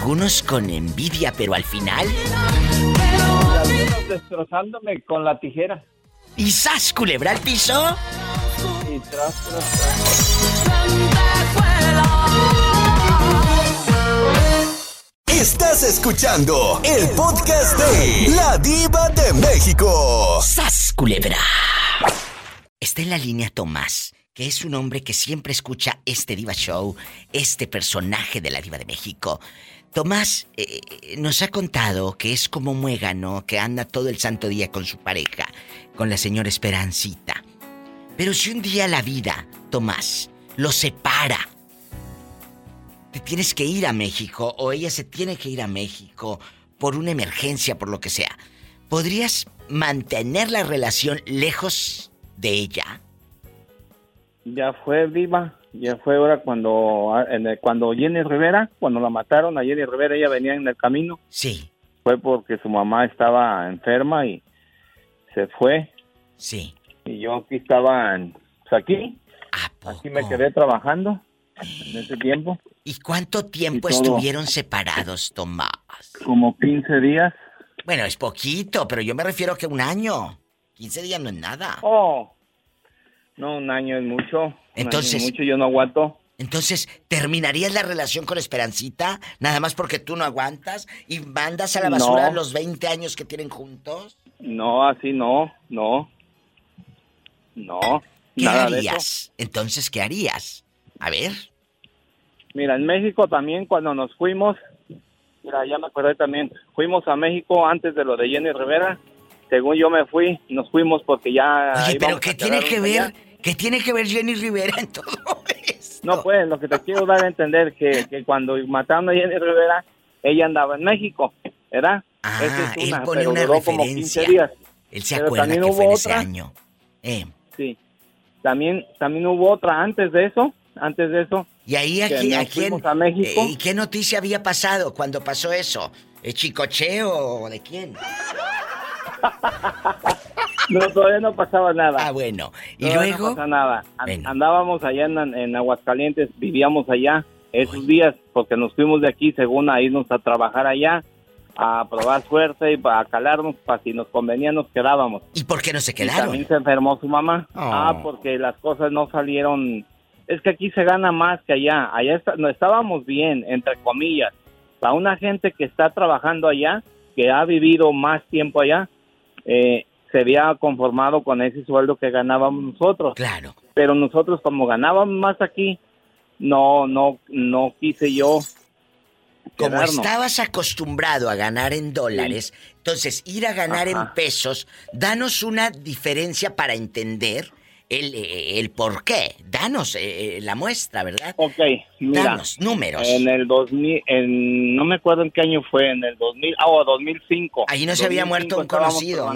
U: Algunos
B: con envidia, pero al final.
R: Y algunos destrozándome con la tijera.
B: ¿Y sas, culebra al piso?
R: Y tras, tras, tras.
A: Estás escuchando el podcast de La Diva de México.
B: ¡Sas, culebra! Está en la línea Tomás, que es un hombre que siempre escucha este Diva Show, este personaje de la Diva de México. Tomás eh, nos ha contado que es como muégano, que anda todo el santo día con su pareja, con la señora Esperancita. Pero si un día la vida, Tomás, lo separa, te tienes que ir a México o ella se tiene que ir a México por una emergencia, por lo que sea, ¿podrías mantener la relación lejos de ella?
K: Ya fue viva, ya fue ahora cuando en el- cuando Jenny Rivera, cuando la mataron a Jenny Rivera, ella venía en el camino.
B: Sí.
K: Fue porque su mamá estaba enferma y se fue.
B: Sí.
K: Y yo aquí estaba, en, pues aquí, aquí me quedé trabajando en ese tiempo.
B: ¿Y cuánto tiempo
K: Y
B: estuvieron separados, Tomás?
K: Como 15 días.
B: Bueno, es poquito, pero yo me refiero que un año. 15 días no es nada.
K: Oh, no, un año es mucho. Un año es
B: Entonces-
K: mucho, yo no aguanto.
B: Entonces, ¿terminarías la relación con Esperancita nada más porque tú no aguantas y mandas a la basura
K: No.
B: los 20 años que tienen juntos?
K: No, así no, no. No,
B: ¿Qué
K: nada de
B: harías?
K: eso.
B: Entonces, ¿qué harías? A ver.
K: Mira, en México también cuando nos fuimos, mira, ya me acordé también, fuimos a México antes de lo de Jenny Rivera. Según yo me fui, nos fuimos porque ya...
B: Oye, pero ¿qué tiene que ver?
K: allá.
B: ¿Qué tiene que ver Jenny Rivera en todo?
K: No, pues, lo que te quiero dar a entender que, que cuando mataron a Jenny Rivera, ella andaba en México, ¿verdad?
B: Ah,
K: Esa es
B: él pone
K: pero
B: una
K: duró como
B: referencia.
K: 15 días.
B: Él se
K: Pero
B: acuerda que
K: hubo
B: fue en ese año. Eh.
K: Sí. También, también hubo otra antes de eso, antes de eso.
B: ¿Y ahí a,
K: que
B: qui-
K: nos
B: a quién?
K: a México.
B: eh, ¿Y qué noticia había pasado cuando pasó eso? ¿Es Chicocheo o de quién?
K: No, todavía no pasaba nada.
B: Ah, bueno. ¿Y
K: Todavía
B: luego?
K: No pasa nada. An- Andábamos allá en, en Aguascalientes, vivíamos allá esos días, porque nos fuimos de aquí según a irnos a trabajar allá, a probar suerte y para calarnos, para si nos convenía nos quedábamos.
B: ¿Y por qué no se
K: Y
B: quedaron?
K: también se enfermó su mamá.
B: Oh.
K: Ah, porque las cosas no salieron. Es que aquí se gana más que allá. Allá está- no estábamos bien, entre comillas. Para una gente que está trabajando allá, que ha vivido más tiempo allá, eh, se había conformado con ese sueldo que ganábamos nosotros.
B: Claro.
K: Pero nosotros como ganábamos más aquí, no, no, no quise yo.
B: Como
K: quedarnos.
B: estabas acostumbrado a ganar en dólares, entonces ir a ganar en pesos, danos una diferencia para entender el, el por qué. Danos eh, eh, la muestra, ¿verdad?
K: Ok, mira.
B: Danos números.
K: En el 2000, en, no me acuerdo en qué año fue, en el 2000, ah, o 2005.
B: Ahí no se había
K: 2005
B: muerto un conocido.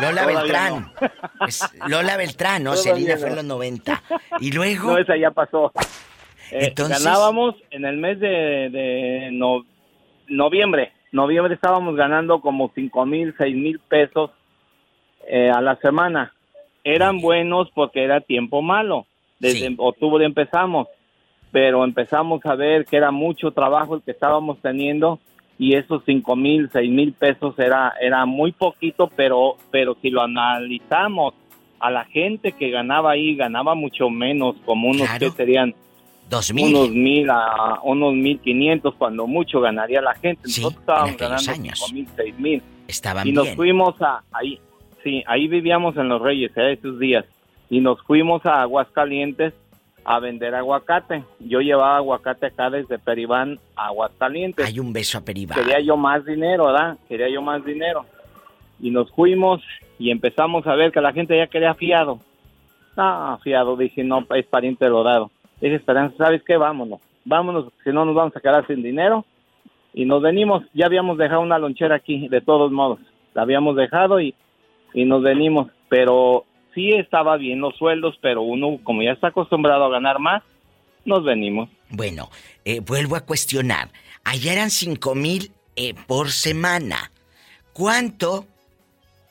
B: Lola
K: Todavía
B: Beltrán. Es Lola Beltrán, ¿no?
K: Todavía
B: Celina
K: no.
B: fue en los 90. Y luego.
K: No, esa ya pasó. Eh,
B: Entonces-
K: Ganábamos en el mes de, de no- noviembre. Noviembre estábamos ganando como cinco mil, seis mil pesos eh, a la semana. Eran buenos porque era tiempo malo. Desde octubre empezamos, pero empezamos a ver que era mucho trabajo el que estábamos teniendo y esos cinco mil, seis mil pesos era era muy poquito, pero pero si lo analizamos a la gente que ganaba ahí ganaba mucho menos, como unos que serían
B: Dos mil.
K: unos mil a unos mil quinientos cuando mucho ganaría la gente.
B: Sí,
K: Nosotros estábamos ganando
B: años.
K: cinco mil, seis mil.
B: Estaban
K: Y nos
B: bien.
K: fuimos a ahí, sí, ahí vivíamos en Los Reyes, eh, esos días. Y nos fuimos a Aguascalientes a vender aguacate. Yo llevaba aguacate acá desde Peribán a Aguascalientes.
B: Hay un beso a Peribán.
K: Quería yo más dinero, ¿verdad? Quería yo más dinero. Y nos fuimos y empezamos a ver que la gente ya quería fiado. Ah, fiado, dije, no, es pariente dorado. Dije, Esperanza, ¿sabes qué? Vámonos. Vámonos, si no nos vamos a quedar sin dinero. Y nos venimos, ya habíamos dejado una lonchera aquí, de todos modos. La habíamos dejado y, y nos venimos. Pero sí estaba bien los sueldos, pero uno, como ya está acostumbrado a ganar más, nos venimos.
B: Bueno, eh, vuelvo a cuestionar. Allá eran cinco mil eh, por semana. ¿Cuánto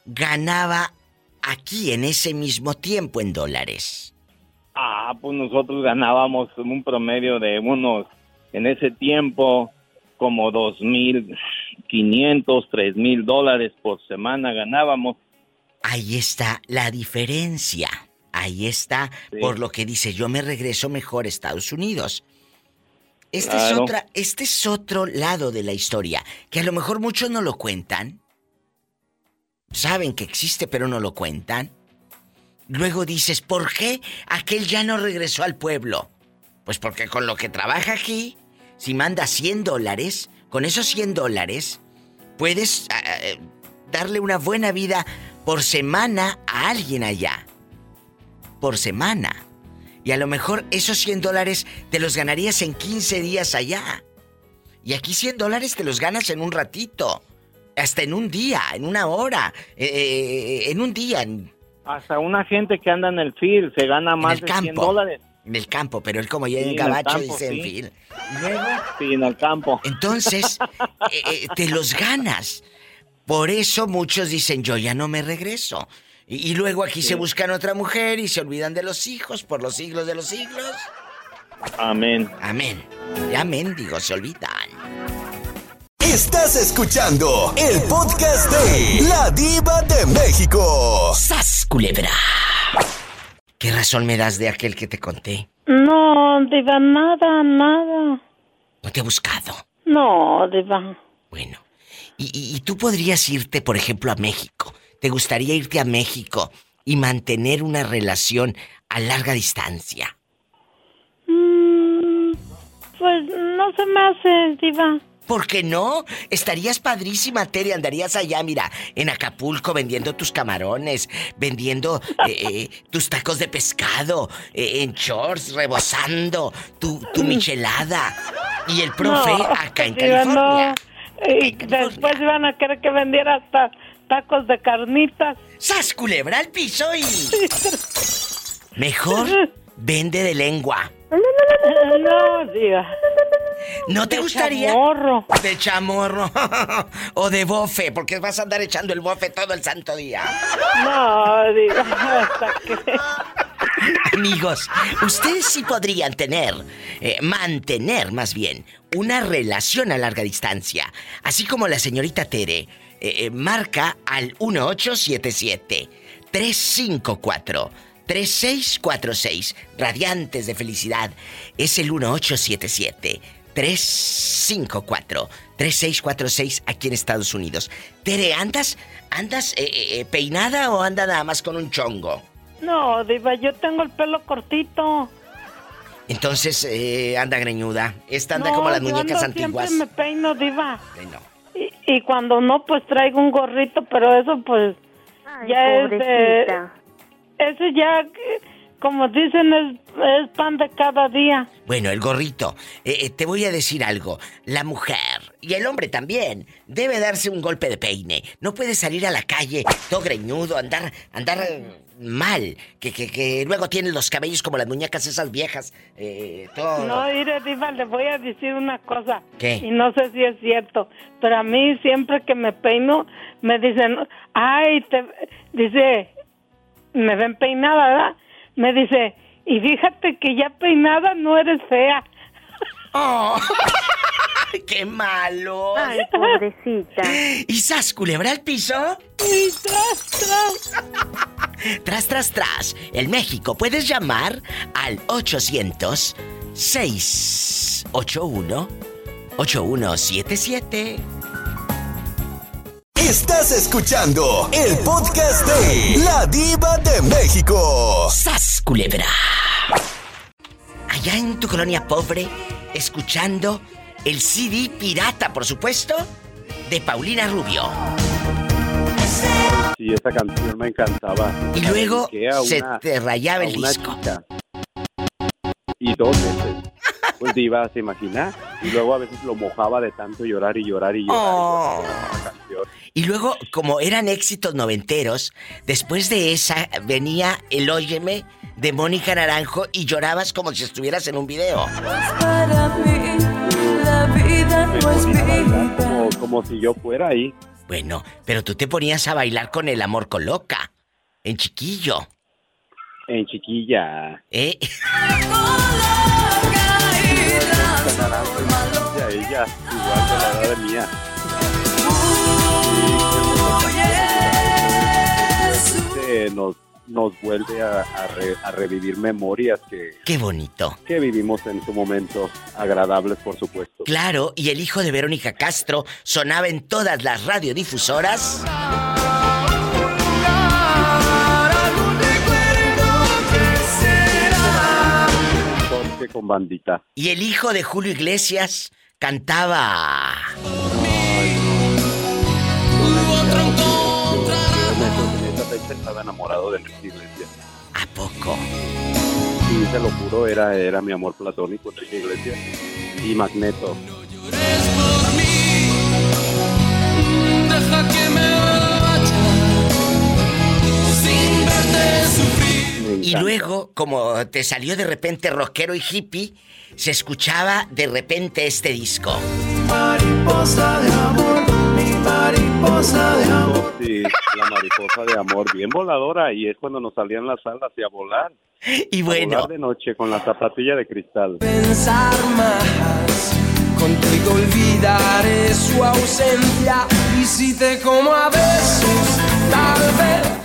B: ganaba aquí en ese mismo tiempo en dólares?
K: Ah, pues nosotros ganábamos un promedio de unos, en ese tiempo, como dos mil quinientos, tres mil dólares por semana ganábamos.
B: Ahí está la diferencia. Ahí está, por lo que dice, yo me regreso mejor a Estados Unidos. Este, es otra, este es otro lado de la historia, que a lo mejor muchos no lo cuentan. Saben que existe, pero no lo cuentan. Luego dices, ¿por qué aquel ya no regresó al pueblo? Pues porque con lo que trabaja aquí, si manda 100 dólares, con esos 100 dólares, puedes ah, eh, darle una buena vida por semana a alguien allá. Por semana. Y a lo mejor esos 100 dólares te los ganarías en 15 días allá. Y aquí 100 dólares te los ganas en un ratito. Hasta en un día, en una hora, eh, eh, en un día.
K: Hasta una gente que anda en el field se gana más de 100
B: campo.
K: dólares.
B: En el campo, pero él como ya
K: Sí,
B: en gabacho
K: campo,
B: dice en fin.
K: Sí, en el campo.
B: Entonces, eh, eh, te los ganas. Por eso muchos dicen, yo ya no me regreso. Y, y luego aquí se buscan otra mujer y se olvidan de los hijos por los siglos de los siglos.
K: Amén.
B: Amén. Ya mendigos se olvidan.
A: Estás escuchando el podcast de La Diva de México.
B: ¡Sas, culebra! ¿Qué razón me das de aquel que te conté?
V: No, Diva, nada, nada.
B: No te he buscado.
V: No, Diva.
B: Y, y- y tú podrías irte, por ejemplo, a México. ¿Te gustaría irte a México y mantener una relación a larga distancia?
V: Mm, pues no se me hace, Diva.
B: ¿Por qué no? Estarías padrísima, Tere. Andarías allá, mira, en Acapulco vendiendo tus camarones, vendiendo eh, eh, tus tacos de pescado, eh, en shorts, rebosando tu, tu michelada. Y el profe
V: No,
B: acá en California.
V: no. Y después iban a querer que vendiera hasta tacos de carnitas.
B: ¡Sas, culebra al piso y... Mejor vende de lengua.
V: No, Diva.
B: ¿No te
V: De
B: gustaría?
V: chamorro.
B: De chamorro. o de bofe, porque vas a andar echando el bofe todo el santo día.
V: No, Diva, hasta que...
B: Amigos, ustedes sí podrían tener, eh, mantener más bien, una relación a larga distancia. Así como la señorita Tere eh, eh, marca al 1877-354-3646. Radiantes de felicidad. Es el 1877-354-3646 aquí en Estados Unidos. Tere, ¿andas, andas peinada o anda nada más con un chongo?
V: No, Diva, yo tengo el pelo cortito.
B: Entonces eh, anda greñuda. Esta anda
V: No,
B: como las
V: yo
B: muñecas
V: ando
B: antiguas.
V: Siempre me peino, Diva. Y, y cuando no, pues traigo un gorrito, pero eso pues ya es de...
S: pobrecita.
V: Eso ya, como dicen, es, es pan de cada día.
B: Bueno, el gorrito. Eh, eh, te voy a decir algo. La mujer y el hombre también debe darse un golpe de peine. No puede salir a la calle todo greñudo, andar, andar mal. Que, que, que luego tienen los cabellos como las muñecas esas viejas. Eh, todo.
V: No, mire, Diva, le voy a decir una cosa.
B: ¿Qué?
V: Y no sé si es cierto, pero a mí siempre que me peino, me dicen, ay, te... Dice, me ven peinada, ¿verdad? Me dice, y fíjate que ya peinada no eres fea.
B: Oh. ¡Qué malo!
S: Ay, pobrecita.
B: ¿Y sas, culebra al piso?
V: Y tras, tras.
B: Tras, tras, tras. El México, puedes llamar al 800-681-8177.
A: Estás escuchando el podcast de La Diva de México.
B: ¡Sas, culebra! Allá en tu colonia pobre, escuchando el CD pirata, por supuesto, de Paulina Rubio.
W: Sí, esa canción me encantaba.
B: Y luego se
W: una-
B: te rayaba el disco.
W: chica. Y dos veces. Pues diva, ¿se imagina? Y luego a veces lo mojaba de tanto llorar y llorar y llorar.
B: Oh.
W: y llorar.
B: Y luego, como eran éxitos noventeros, después de esa venía el Óyeme de Mónica Naranjo y llorabas como si estuvieras en un video.
U: Para mí,
W: bailar como, como si yo fuera ahí.
B: Bueno, pero tú te ponías a bailar con el amor con loca, en chiquillo.
W: En chiquilla.
B: ¿Eh?
W: A ella, igual de la edad de mía. Este, nos, nos vuelve a, a re- a revivir memorias que,
B: Qué bonito.
W: que vivimos en su momento, agradables por supuesto.
B: Claro, y el hijo de Verónica Castro sonaba en todas las radiodifusoras.
W: Con bandita.
B: Y el hijo de Julio Iglesias cantaba.
W: Estaba enamorado de Enrique Iglesias.
B: ¿A poco?
W: sí, se lo juro, era, era mi amor platónico, Enrique Iglesias y Magneto.
U: Deja que me vaya sin verte sufrir.
B: Y luego, como te salió de repente rockero y hippie, se escuchaba de repente este disco.
U: Mariposa de amor, mariposa de amor.
W: Sí, la mariposa de amor, bien voladora, y es cuando nos salían las alas y a volar.
B: Y
W: A
B: bueno.
W: volar de noche con la zapatilla de cristal.
U: Pensar más, contigo olvidaré su ausencia. Y si te como a besos, tal vez.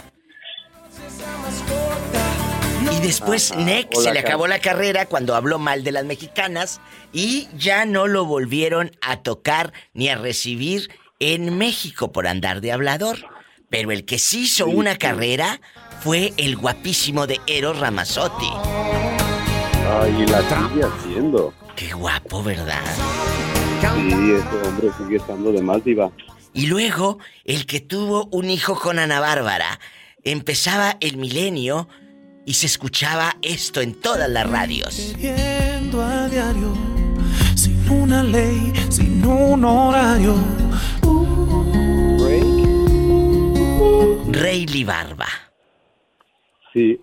B: Y después Nick
W: o
B: se le
W: ca-
B: acabó la carrera cuando habló mal de las mexicanas y ya no lo volvieron a tocar ni a recibir en México por andar de hablador. Pero el que sí hizo una carrera fue el guapísimo de Eros Ramazzotti.
W: Ay, la sigue haciendo.
B: Qué guapo, ¿verdad?
W: Sí, ese hombre sigue estando de más diva.
B: Y luego, el que tuvo un hijo con Ana Bárbara. Empezaba el milenio y se escuchaba esto en todas las radios.
U: Viviendo a diario, sin una ley, sin un horario.
B: Rayleigh Barba.
W: Sí,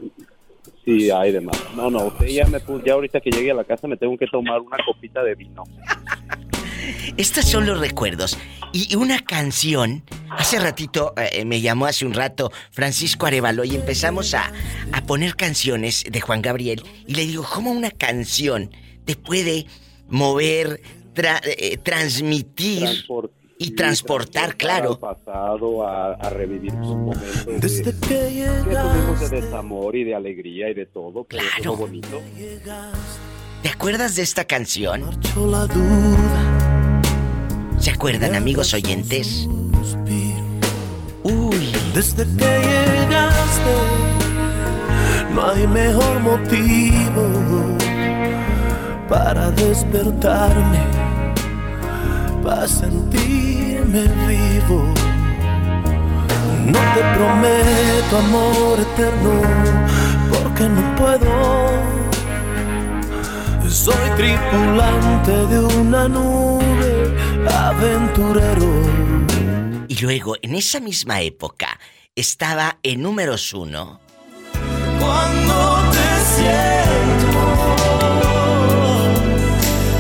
W: sí, hay de más. No, no, usted ya me puso, ya ahorita que llegue a la casa me tengo que tomar una copita de vino.
B: Estos son los recuerdos. Y una canción, hace ratito, eh, me llamó hace un rato Francisco Arevalo y empezamos a, a poner canciones de Juan Gabriel. Y le digo, ¿cómo una canción te puede mover, tra- eh, transmitir y transportar, claro?
W: Al pasado, a, a revivir sus momentos de, que tuvimos de desamor y de alegría y de todo, eso es lo bonito.
B: ¿Te acuerdas de esta canción? ¿Se acuerdan, amigos oyentes? Uy.
U: Desde que llegaste, no hay mejor motivo para despertarme, para sentirme vivo. No te prometo amor eterno, porque no puedo. Soy tripulante de una nube, aventurero.
B: Y luego, en esa misma época, estaba en números uno.
U: Cuando te siento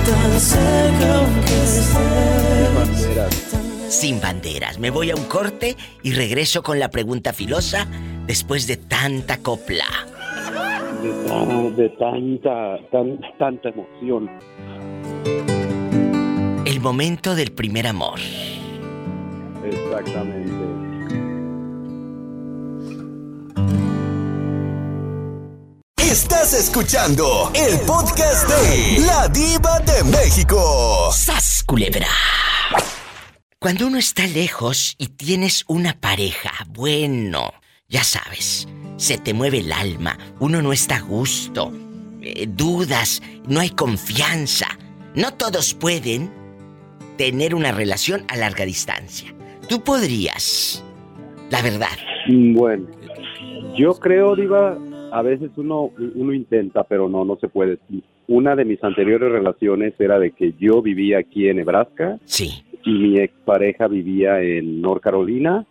U: tan cerca que estés.
B: Sin banderas. Me voy a un corte y regreso con la pregunta filosa después de tanta copla.
W: De, de tanta, tan- tanta emoción.
B: El momento del primer amor.
W: Exactamente.
A: Estás escuchando el podcast de La Diva de México.
B: ¡Sas, culebra! Cuando uno está lejos y tienes una pareja, bueno, ya sabes, se te mueve el alma, uno no está a gusto, eh, dudas, no hay confianza. No todos pueden tener una relación a larga distancia. Tú podrías, la verdad.
W: Mm, Bueno, yo creo, Diva, a veces uno, uno intenta, pero no, no se puede. Una de mis anteriores relaciones era de que yo vivía aquí en Nebraska.
B: Sí.
W: Y mi expareja vivía en North Carolina.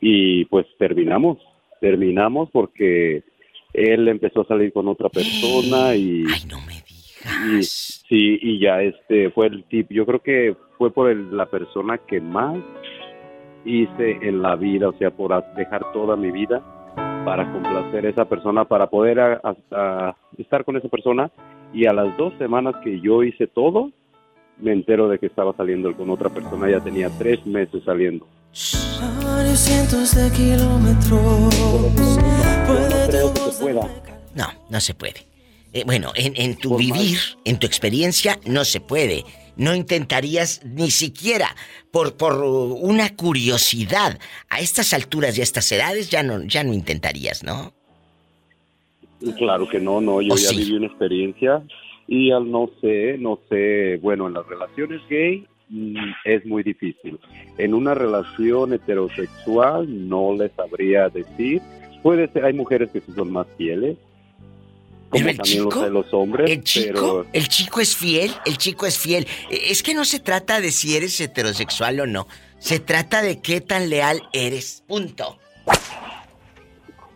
W: Y pues terminamos. Terminamos porque él empezó a salir con otra persona y...
B: Ay, no me
W: Y, sí, y ya este fue el tip. Yo creo que fue por el- la persona que más hice en la vida, o sea, por dejar toda mi vida para complacer a esa persona, para poder a- a- a estar con esa persona. Y a las dos semanas que yo hice todo, me entero de que estaba saliendo con otra persona. Ya tenía tres meses saliendo.
U: Varios cientos de kilómetros. Puede
W: Creo que se pueda.
B: No, no se puede. Eh, bueno, en, en tu vivir, en tu experiencia, no se puede. No intentarías ni siquiera por, por una curiosidad. A estas alturas y a estas edades ya no, ya no intentarías, ¿no?
W: Claro que no, no, yo
B: ¿O
W: ya
B: sí?
W: viví una experiencia y al no sé, no sé, bueno, en las relaciones gay mm, es muy difícil. En una relación heterosexual no les sabría decir. Puede ser, hay mujeres que sí son más fieles, como
B: Pero el
W: también
B: chico,
W: los de los hombres,
B: el chico,
W: pero
B: el chico es fiel, el chico es fiel. Es que no se trata de si eres heterosexual o no. Se trata de qué tan leal eres. Punto.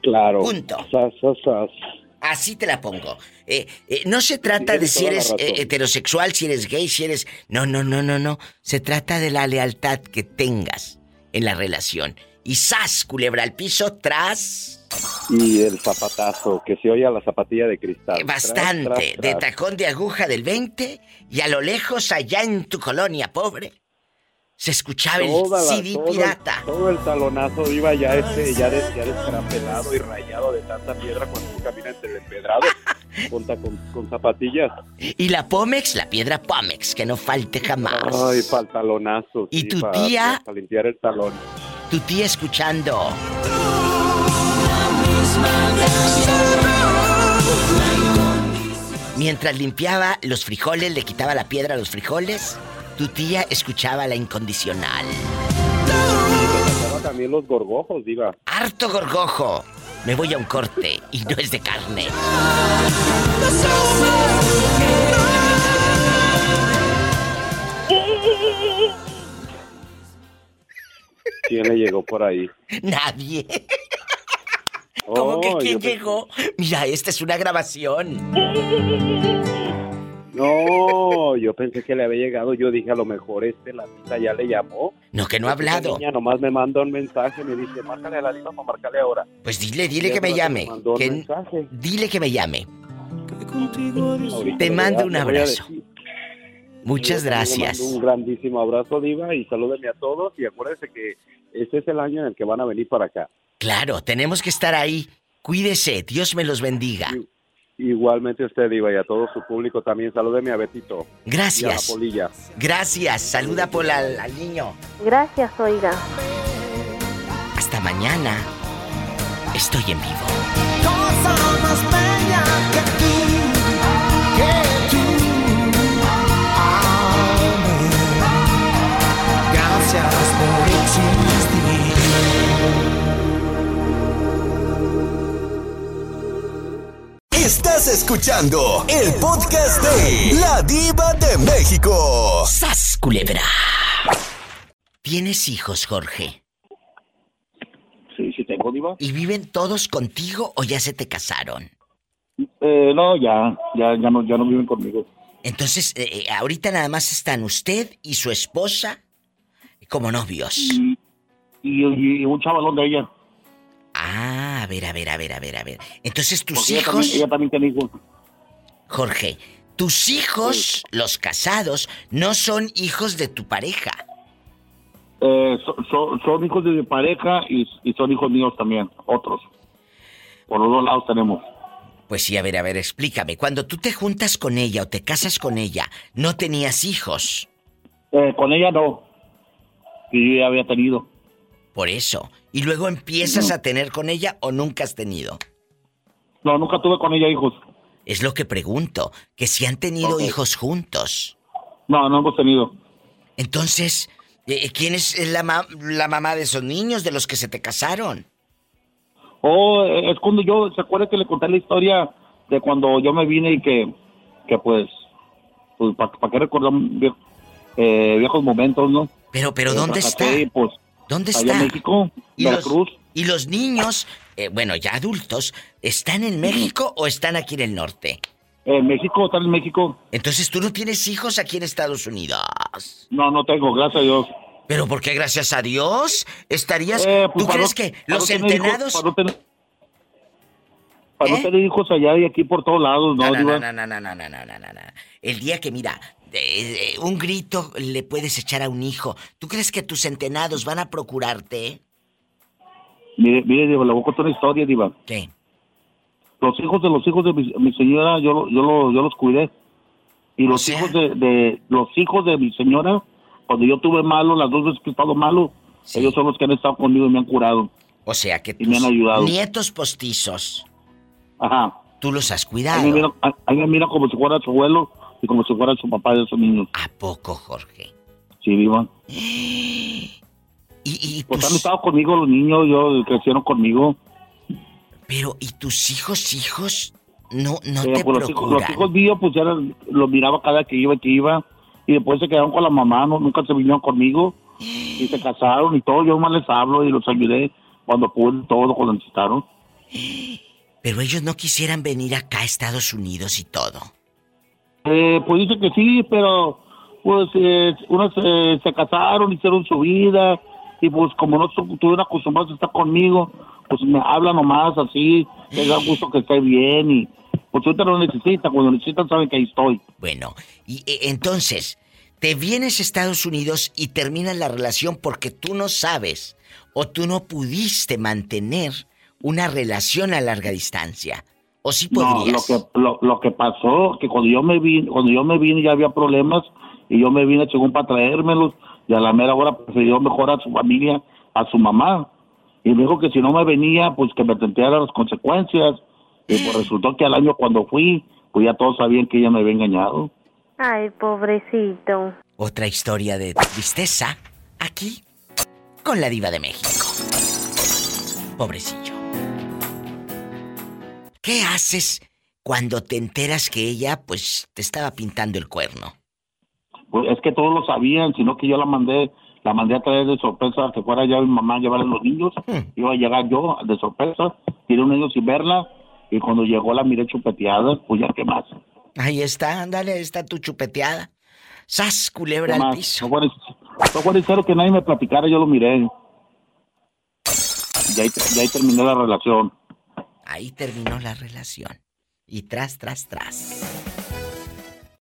W: claro.
B: Punto.
W: Sas, sas, sas.
B: Así te la pongo. Eh, eh, no se trata de si eres eh, heterosexual, si eres gay, si eres... No, no, no, no, no. Se trata de la lealtad que tengas en la relación. Y ¡zas! Culebra al piso tras...
W: Y el zapatazo, que se oye a la zapatilla de cristal. Tras,
B: Bastante.
W: tras,
B: De tacón de aguja del 20 y a lo lejos, allá en tu colonia pobre, se escuchaba el
W: la-
B: CD
W: todo el-
B: pirata.
W: Todo el talonazo iba ya este, ya, des, ya descarapelado y rayado de tanta piedra cuando tú caminas entre el empedrado con, con, con zapatillas.
B: Y la Pomex, la piedra Pomex, que no falte jamás.
W: Ay, para el talonazo.
B: ¿Y
W: sí,
B: tu
W: para-
B: tía?
W: Para limpiar el talón.
B: Tu tía escuchando. Mientras limpiaba los frijoles, le quitaba la piedra a los frijoles, tu tía escuchaba la incondicional.
W: También los gorgojos, diga.
B: Harto gorgojo. Me voy a un corte y no es de carne.
W: ¿Quién le llegó por ahí?
B: Nadie. ¿Cómo que
W: Oh,
B: quién
W: pensé-
B: llegó? Mira, esta es una grabación.
W: No, yo pensé que le había llegado. Yo dije, a lo mejor este, la tita ya le llamó.
B: No, que no ha hablado.
W: niña nomás me manda un mensaje, me dice, márcale a la diva para marcarle ahora.
B: Pues dile, dile que me llame.
W: mandó un
B: que-
W: mensaje.
B: dile que me llame. Te mando un abrazo. Muchas gracias.
W: mando Un grandísimo abrazo, Diva, y salúdenme a todos. Y acuérdense que este es el año en el que van a venir para acá.
B: Claro, tenemos que estar ahí. Cuídese, Dios me los bendiga.
W: Igualmente usted, Diva, y a todo su público también. Salúdeme a Betito.
B: Gracias.
W: Y a la polilla.
B: Gracias, saluda por al, al niño.
S: Gracias, oiga.
B: Hasta mañana. Estoy en vivo.
U: Cosa más bella que tú, que tú. Amén. Gracias por existir.
A: Estás escuchando el podcast de La Diva de México.
B: ¡Sas, culebra! ¿Tienes hijos, Jorge?
X: Sí, sí tengo, Diva.
B: ¿Y viven todos contigo o ya se te casaron?
X: Eh, no, ya, ya, ya no, ya no viven conmigo.
B: Entonces, eh, eh, ahorita nada más están usted y su esposa como novios.
X: Y, y- y un chavalón de ella.
B: Ah, a ver, a ver, a ver, a ver, a ver. Entonces tus
X: Porque ella
B: hijos,
X: también, ella también hijos.
B: Jorge, tus hijos, los casados, no son hijos de tu pareja.
X: Eh, so- so- son hijos de mi pareja y, y son hijos míos también, otros. Por los dos lados tenemos.
B: Pues sí, a ver, a ver, explícame. Cuando tú te juntas con ella o te casas con ella, no tenías hijos.
X: Eh, con ella no. Y yo ya había tenido.
B: Por eso. Y luego empiezas a tener con ella o nunca has tenido.
X: No, nunca tuve con ella hijos.
B: Es lo que pregunto, que si han tenido hijos juntos.
X: No, no hemos tenido.
B: Entonces, eh, ¿quién es la, ma- la mamá de esos niños, de los que se te casaron?
X: Oh, eh, es cuando yo, ¿se acuerda que le conté la historia de cuando yo me vine y que, que pues, pues para qué recordar vie- eh, viejos momentos, ¿no?
B: Pero, pero,
X: Eh,
B: ¿dónde está?
X: Pues,
B: ¿Dónde está?
X: en México,
B: ¿Y los,
X: Veracruz.
B: y los niños, eh, bueno, ya adultos, ¿están en México o están aquí en el norte?
X: En México, están en México.
B: Entonces tú no tienes hijos aquí en Estados Unidos.
X: No, no tengo, gracias a Dios.
B: ¿Pero por qué gracias a Dios? ¿Estarías...
X: Eh, pues,
B: ¿Tú crees
X: no-
B: que los
X: tener hijos-
B: centenados...
X: para no tener, para no
B: ¿Eh?
X: tener hijos allá y aquí por todos lados, ¿no?
B: No, no, no, no, no, no, no, no, no, no. El día que, mira, eh, un grito le puedes echar a un hijo. ¿Tú crees que tus centenados van a procurarte?
X: Mire, mire, Diva, le voy a contar una historia, Diva.
B: ¿Qué?
X: Los hijos de los hijos de mi, mi señora, yo, yo, lo- yo los cuidé. Y los hijos de, de los hijos de mi señora, cuando yo tuve malo, las dos veces que he estado malo, ellos son los que han estado conmigo y me han curado.
B: O sea que
X: Y me
B: tus
X: han ayudado.
B: nietos postizos,
X: Ajá.
B: tú los has cuidado.
X: mí, me mira, me mira como si fuera su abuelo y como si fuera su papá de esos niños.
B: ¿A poco, Jorge?
X: Sí, Diva.
B: Y, y
X: Pues han estado conmigo los niños, yo crecieron conmigo.
B: Pero, ¿y tus hijos, hijos? no, no te
X: pues, los, hijos, los hijos míos, pues ya los miraba cada que iba que iba. Y después se quedaron con la mamá, no, nunca se vinieron conmigo. Y se casaron y todo. Yo más les hablo y los ayudé cuando pude, todo, cuando necesitaron.
B: Pero ellos no quisieran venir acá a Estados Unidos y todo.
X: Eh, pues dice que sí, pero pues eh, unos eh, se casaron, hicieron su vida. Y pues como no estu- estuvieron acostumbrados a estar conmigo, pues me hablan nomás así. Les da gusto que esté bien. Y pues ahorita lo necesitan. Cuando necesitan saben que ahí estoy.
B: Bueno, y eh, entonces, te vienes a Estados Unidos y terminas la relación porque tú no sabes o tú no pudiste mantener una relación a larga distancia. O sí
X: No, lo que, lo, lo que pasó, que cuando yo me vine, cuando yo me vine ya había problemas y yo me vine según para traérmelos y a la mera hora prefirió mejor a su familia, a su mamá. Y me dijo que si no me venía, pues que me tenteara las consecuencias. Y pues resultó que al año cuando fui, pues ya todos sabían que ella me había engañado.
S: Ay, pobrecito.
B: Otra historia de tristeza aquí con la diva de México. Pobrecillo. ¿Qué haces cuando te enteras que ella pues te estaba pintando el cuerno?
X: Pues es que todos lo sabían, sino que yo la mandé, la mandé a traer de sorpresa que fuera ya mi mamá a llevar a los niños. Iba a llegar yo de sorpresa, tiré un año sin verla y cuando llegó la miré chupeteada, pues ya qué más.
B: Ahí está, ándale, ahí está tu chupeteada. ¡Sas, culebra
X: ¿Qué
B: al piso!
X: Fue que nadie me platicara, yo lo miré. Y ahí, y ahí terminó la relación.
B: Ahí terminó la relación. Y tras, tras, tras.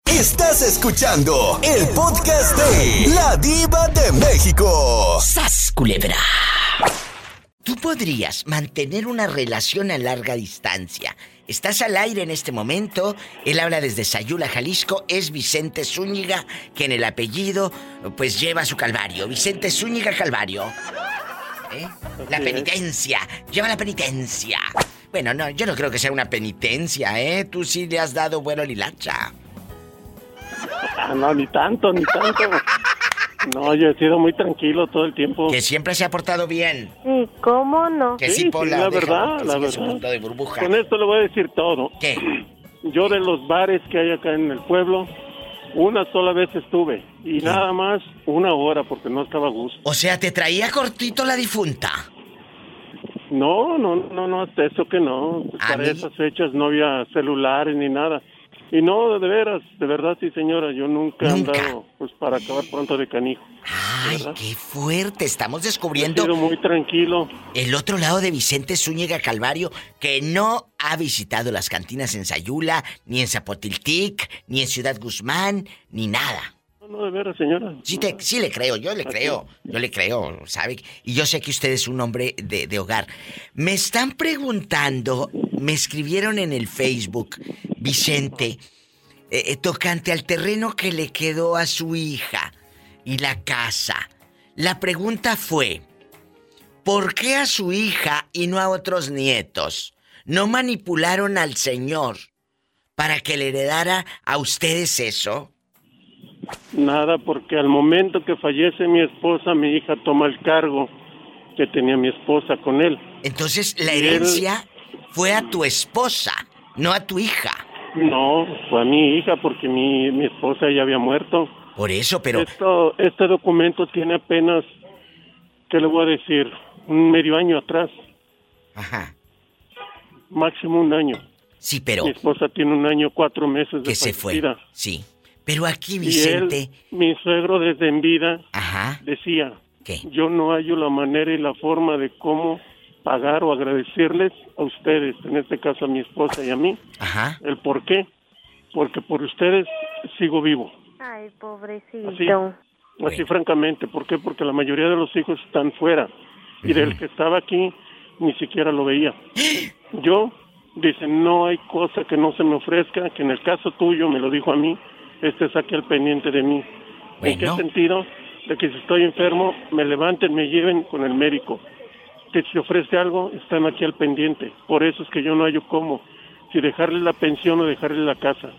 A: Estás escuchando el podcast de La Diva de México.
B: ¡Sas, culebra! Tú podrías mantener una relación a larga distancia. Estás al aire en este momento. Él habla desde Sayula, Jalisco. Es Vicente Zúñiga, que en el apellido pues lleva su calvario. Vicente Zúñiga Calvario. ¿Eh? La penitencia. Lleva la penitencia. Bueno, no, yo no creo que sea una penitencia, ¿eh? Tú sí le has dado vuelo al hilacha.
Y: Ah, no, ni tanto, ni tanto. No, yo he sido muy tranquilo todo el tiempo.
B: Que siempre se ha portado bien.
S: ¿Y cómo no?
B: Que sí, Pola,
Y: la verdad,
B: que
Y: la verdad.
B: mundo de burbuja.
Y: Con esto le voy a decir todo.
B: ¿Qué?
Y: Yo de los bares que hay acá en el pueblo, una sola vez estuve. Y nada más una hora porque no estaba a gusto.
B: O sea, te traía cortito la difunta.
Y: No, no, no, no, hasta eso que no. Para esas fechas no había celulares ni nada. Y no, de veras, de verdad sí, señora, yo nunca, he andado pues para acabar pronto de canijo.
B: Ay, qué fuerte. Estamos
Y: He
B: descubriendo
Y: sido muy tranquilo.
B: el otro lado de Vicente Zúñiga Calvario, que no ha visitado las cantinas en Sayula, ni en Zapotiltic, ni en Ciudad Guzmán, ni nada.
Y: No, de veras, señora.
B: Sí, te- sí le creo, yo le creo, yo le creo, ¿sabe? Y yo sé que usted es un hombre de, de hogar. Me están preguntando, me escribieron en el Facebook, Vicente, eh, eh, tocante al terreno que le quedó a su hija y la casa. La pregunta fue, ¿por qué a su hija y no a otros nietos? ¿No manipularon al señor para que le heredara a ustedes eso?
Y: Nada, porque al momento que fallece mi esposa, mi hija toma el cargo que tenía mi esposa con él.
B: Entonces la
Y: él-
B: herencia fue a tu esposa, no a tu hija.
Y: No, fue a mi hija porque mi, mi esposa ya había muerto.
B: Por eso, pero...
Y: Esto, este documento tiene apenas, ¿qué le voy a decir? Un medio año atrás.
B: Ajá.
Y: Máximo un año.
B: Sí, pero...
Y: Mi esposa tiene un año, cuatro meses de
B: Que se fue. Sí. Pero aquí,
Y: Y
B: Vicente...
Y: él, mi suegro desde en vida,
B: Ajá.
Y: decía, yo no hallo la manera y la forma de cómo pagar o agradecerles a ustedes, en este caso a mi esposa y a mí,
B: Ajá.
Y: el por qué. Porque por ustedes sigo vivo.
S: Ay, pobrecito.
Y: Así, así francamente. ¿Por qué? Porque la mayoría de los hijos están fuera. Y del que estaba aquí, ni siquiera lo veía. Yo, dicen, no hay cosa que no se me ofrezca, que en el caso tuyo, me lo dijo a mí, este saque al pendiente de mí. ¿En qué sentido? De que si estoy enfermo, me levanten, me lleven con el médico. Que si ofrece algo, están aquí al pendiente. Por eso es que yo no hallo cómo. Si dejarle la pensión o dejarle la casa.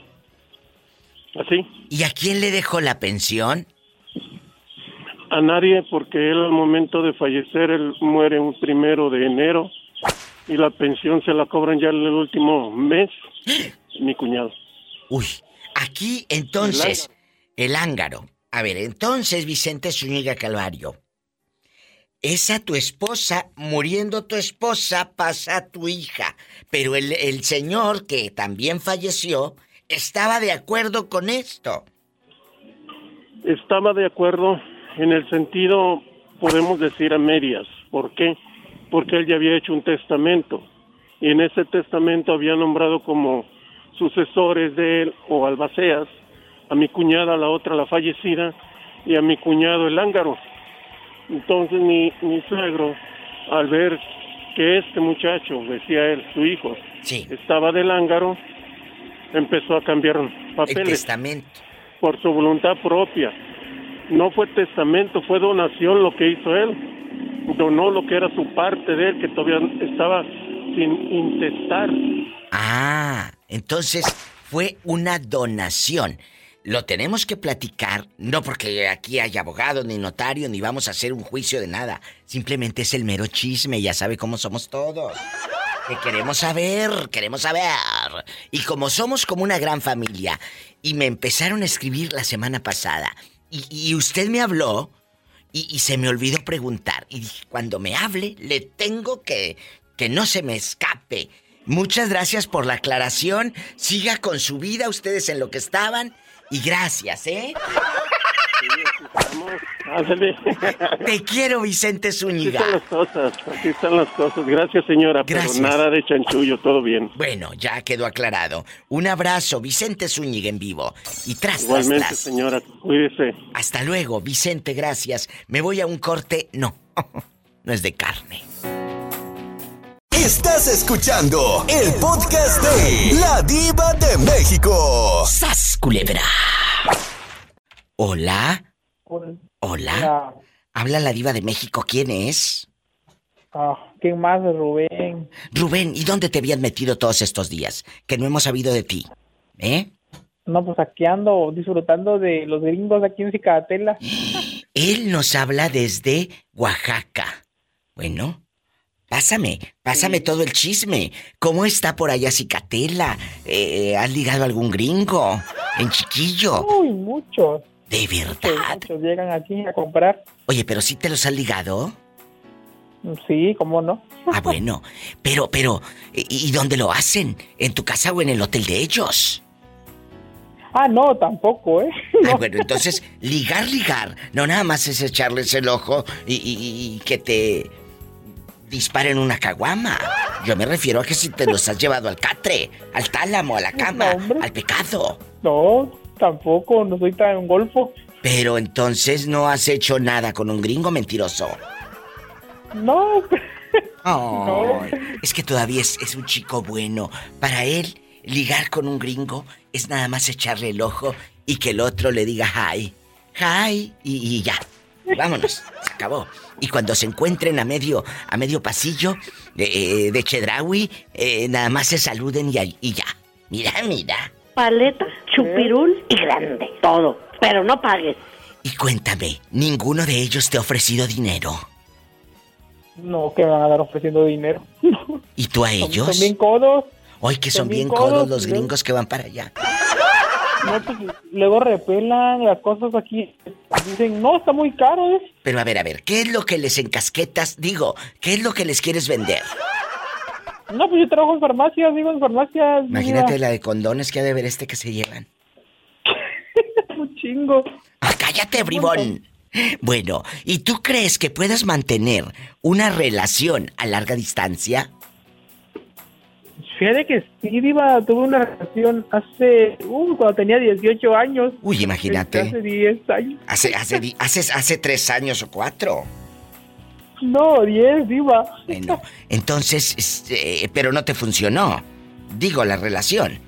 Y: ¿Así?
B: ¿Y a quién le dejó la pensión?
Y: A nadie, porque él al momento de fallecer, él muere un primero de enero y la pensión se la cobran ya en el último mes mi cuñado.
B: Uy, aquí entonces, el ángaro. A ver, entonces, Vicente Zúñiga Calvario. Esa tu esposa, muriendo tu esposa, pasa a tu hija. Pero el, el señor que también falleció estaba de acuerdo con esto.
Y: Estaba de acuerdo en el sentido, podemos decir a medias. ¿Por qué? Porque él ya había hecho un testamento y en ese testamento había nombrado como sucesores de él o albaceas a mi cuñada, la otra, la fallecida, y a mi cuñado, el ángaro. Entonces mi, mi suegro, al ver que este muchacho, decía él, su hijo, estaba del ángaro, empezó a cambiar papeles.
B: El testamento.
Y: Por su voluntad propia. No fue testamento, fue donación lo que hizo él. Donó lo que era su parte de él, que todavía estaba sin intestar.
B: Ah, entonces fue una donación. Lo tenemos que platicar, no porque aquí hay abogado ni notario, ni vamos a hacer un juicio de nada. Simplemente es el mero chisme, ya sabe cómo somos todos. Que queremos saber, queremos saber. Y como somos como una gran familia, y me empezaron a escribir la semana pasada, y, usted me habló, y, y se me olvidó preguntar. Y cuando me hable, le tengo que, que no se me escape. Muchas gracias por la aclaración. Siga con su vida ustedes en lo que estaban. Y gracias, ¿eh? Te quiero, Vicente
Y: Así
B: Zúñiga.
Y: están las cosas, así están las cosas. Gracias, señora,
B: Gracias.
Y: pero nada de chanchullo, todo bien.
B: Bueno, ya quedó aclarado. Un abrazo, Vicente Zúñiga en vivo. Y tras, tras,
Y: Igualmente,
B: tras.
Y: señora, cuídese.
B: Hasta luego, Vicente, gracias. Me voy a un corte. No, no es de carne.
A: Estás escuchando el podcast de La Diva de México.
B: ¡Sas, culebra! Hola. Hola. Habla la diva de México. ¿Quién es?
Q: Ah, ¿Quién más? Rubén.
B: Rubén, ¿y dónde te habían metido todos estos días? Que no hemos sabido de ti. ¿Eh?
Q: No, pues aquí ando disfrutando de los gringos aquí en Cicatela.
B: Él nos habla desde Oaxaca. Bueno, pásame, pásame todo el chisme. ¿Cómo está por allá Cicatela? Eh, ¿Has ligado a algún gringo? En chiquillo.
Q: Uy, muchos.
B: De verdad.
Q: Muchos llegan aquí a comprar.
B: Oye, pero sí te los has ligado.
Q: Sí, ¿cómo no?
B: Ah, bueno. Pero, pero, ¿y dónde lo hacen? ¿En tu casa o en el hotel de ellos?
Q: Ah, no, tampoco, ¿eh?
B: Ah, bueno, entonces, ligar, ligar. No nada más es echarles el ojo y, y- y que te disparen una caguama. Yo me refiero a que si te los has llevado al catre, al tálamo, a la cama, al pecado.
Q: No, tampoco, no soy tan golfo.
B: Pero entonces no has hecho nada con un gringo mentiroso.
Q: No.
B: Ay, Es que todavía es, es un chico bueno. Para él, ligar con un gringo es nada más echarle el ojo y que el otro le diga hi. Hi. Y, y ya. Vámonos. Se acabó. Y cuando se encuentren a medio, a medio pasillo de, de Chedraui, eh, nada más se saluden y, ya. Mira, mira.
F: Paleta, chupirul y grande. Todo. Pero no pagues.
B: Y cuéntame, ¿ninguno de ellos te ha ofrecido dinero?
Q: No, que me van a dar ofreciendo dinero.
B: ¿Y tú a ellos?
Q: Son bien codos.
B: Hoy que son
Q: son
B: bien
Q: bien
B: codos
Q: codos,
B: los gringos que van para allá.
Q: No, pues, luego repelan las cosas aquí. Dicen, no, está muy caro, ¿eh?
B: Pero a ver, a ver, ¿qué es lo que les encasquetas? Digo, ¿qué es lo que les quieres vender?
Q: No, pues yo trabajo en farmacias, digo, en farmacias.
B: Imagínate
Q: mira,
B: la de condones que ha de ver este que se llevan.
Q: Un chingo.
B: ¡Ah, cállate, bribón! Bueno, ¿y tú crees que puedas mantener una relación a larga distancia?
Q: Fíjate que sí, Diva, tuve una relación hace, uh, cuando tenía 18 años.
B: Uy, imagínate.
Q: Hace 10 años.
B: Hace, hace, hace, hace tres años o cuatro.
Q: No, 10, Diva.
B: Bueno, entonces, este, pero no te funcionó. Digo, la relación.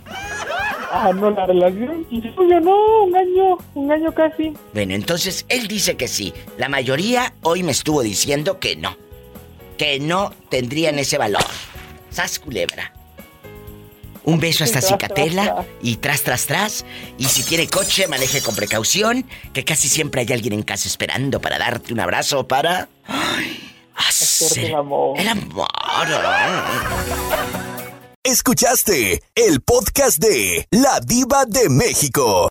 Q: Ah, no, la relación. Yo no, un año, un año casi.
B: Bueno, entonces él dice que sí. La mayoría hoy me estuvo diciendo que no. Que no tendrían ese valor. Sas culebra. Un beso hasta Cicatela y tras, tras, tras. Y si tiene coche, maneje con precaución, que casi siempre hay alguien en casa esperando para darte un abrazo para. ¡Ay!
M: El amor.
B: El amor.
A: Escuchaste el podcast de La Diva de México.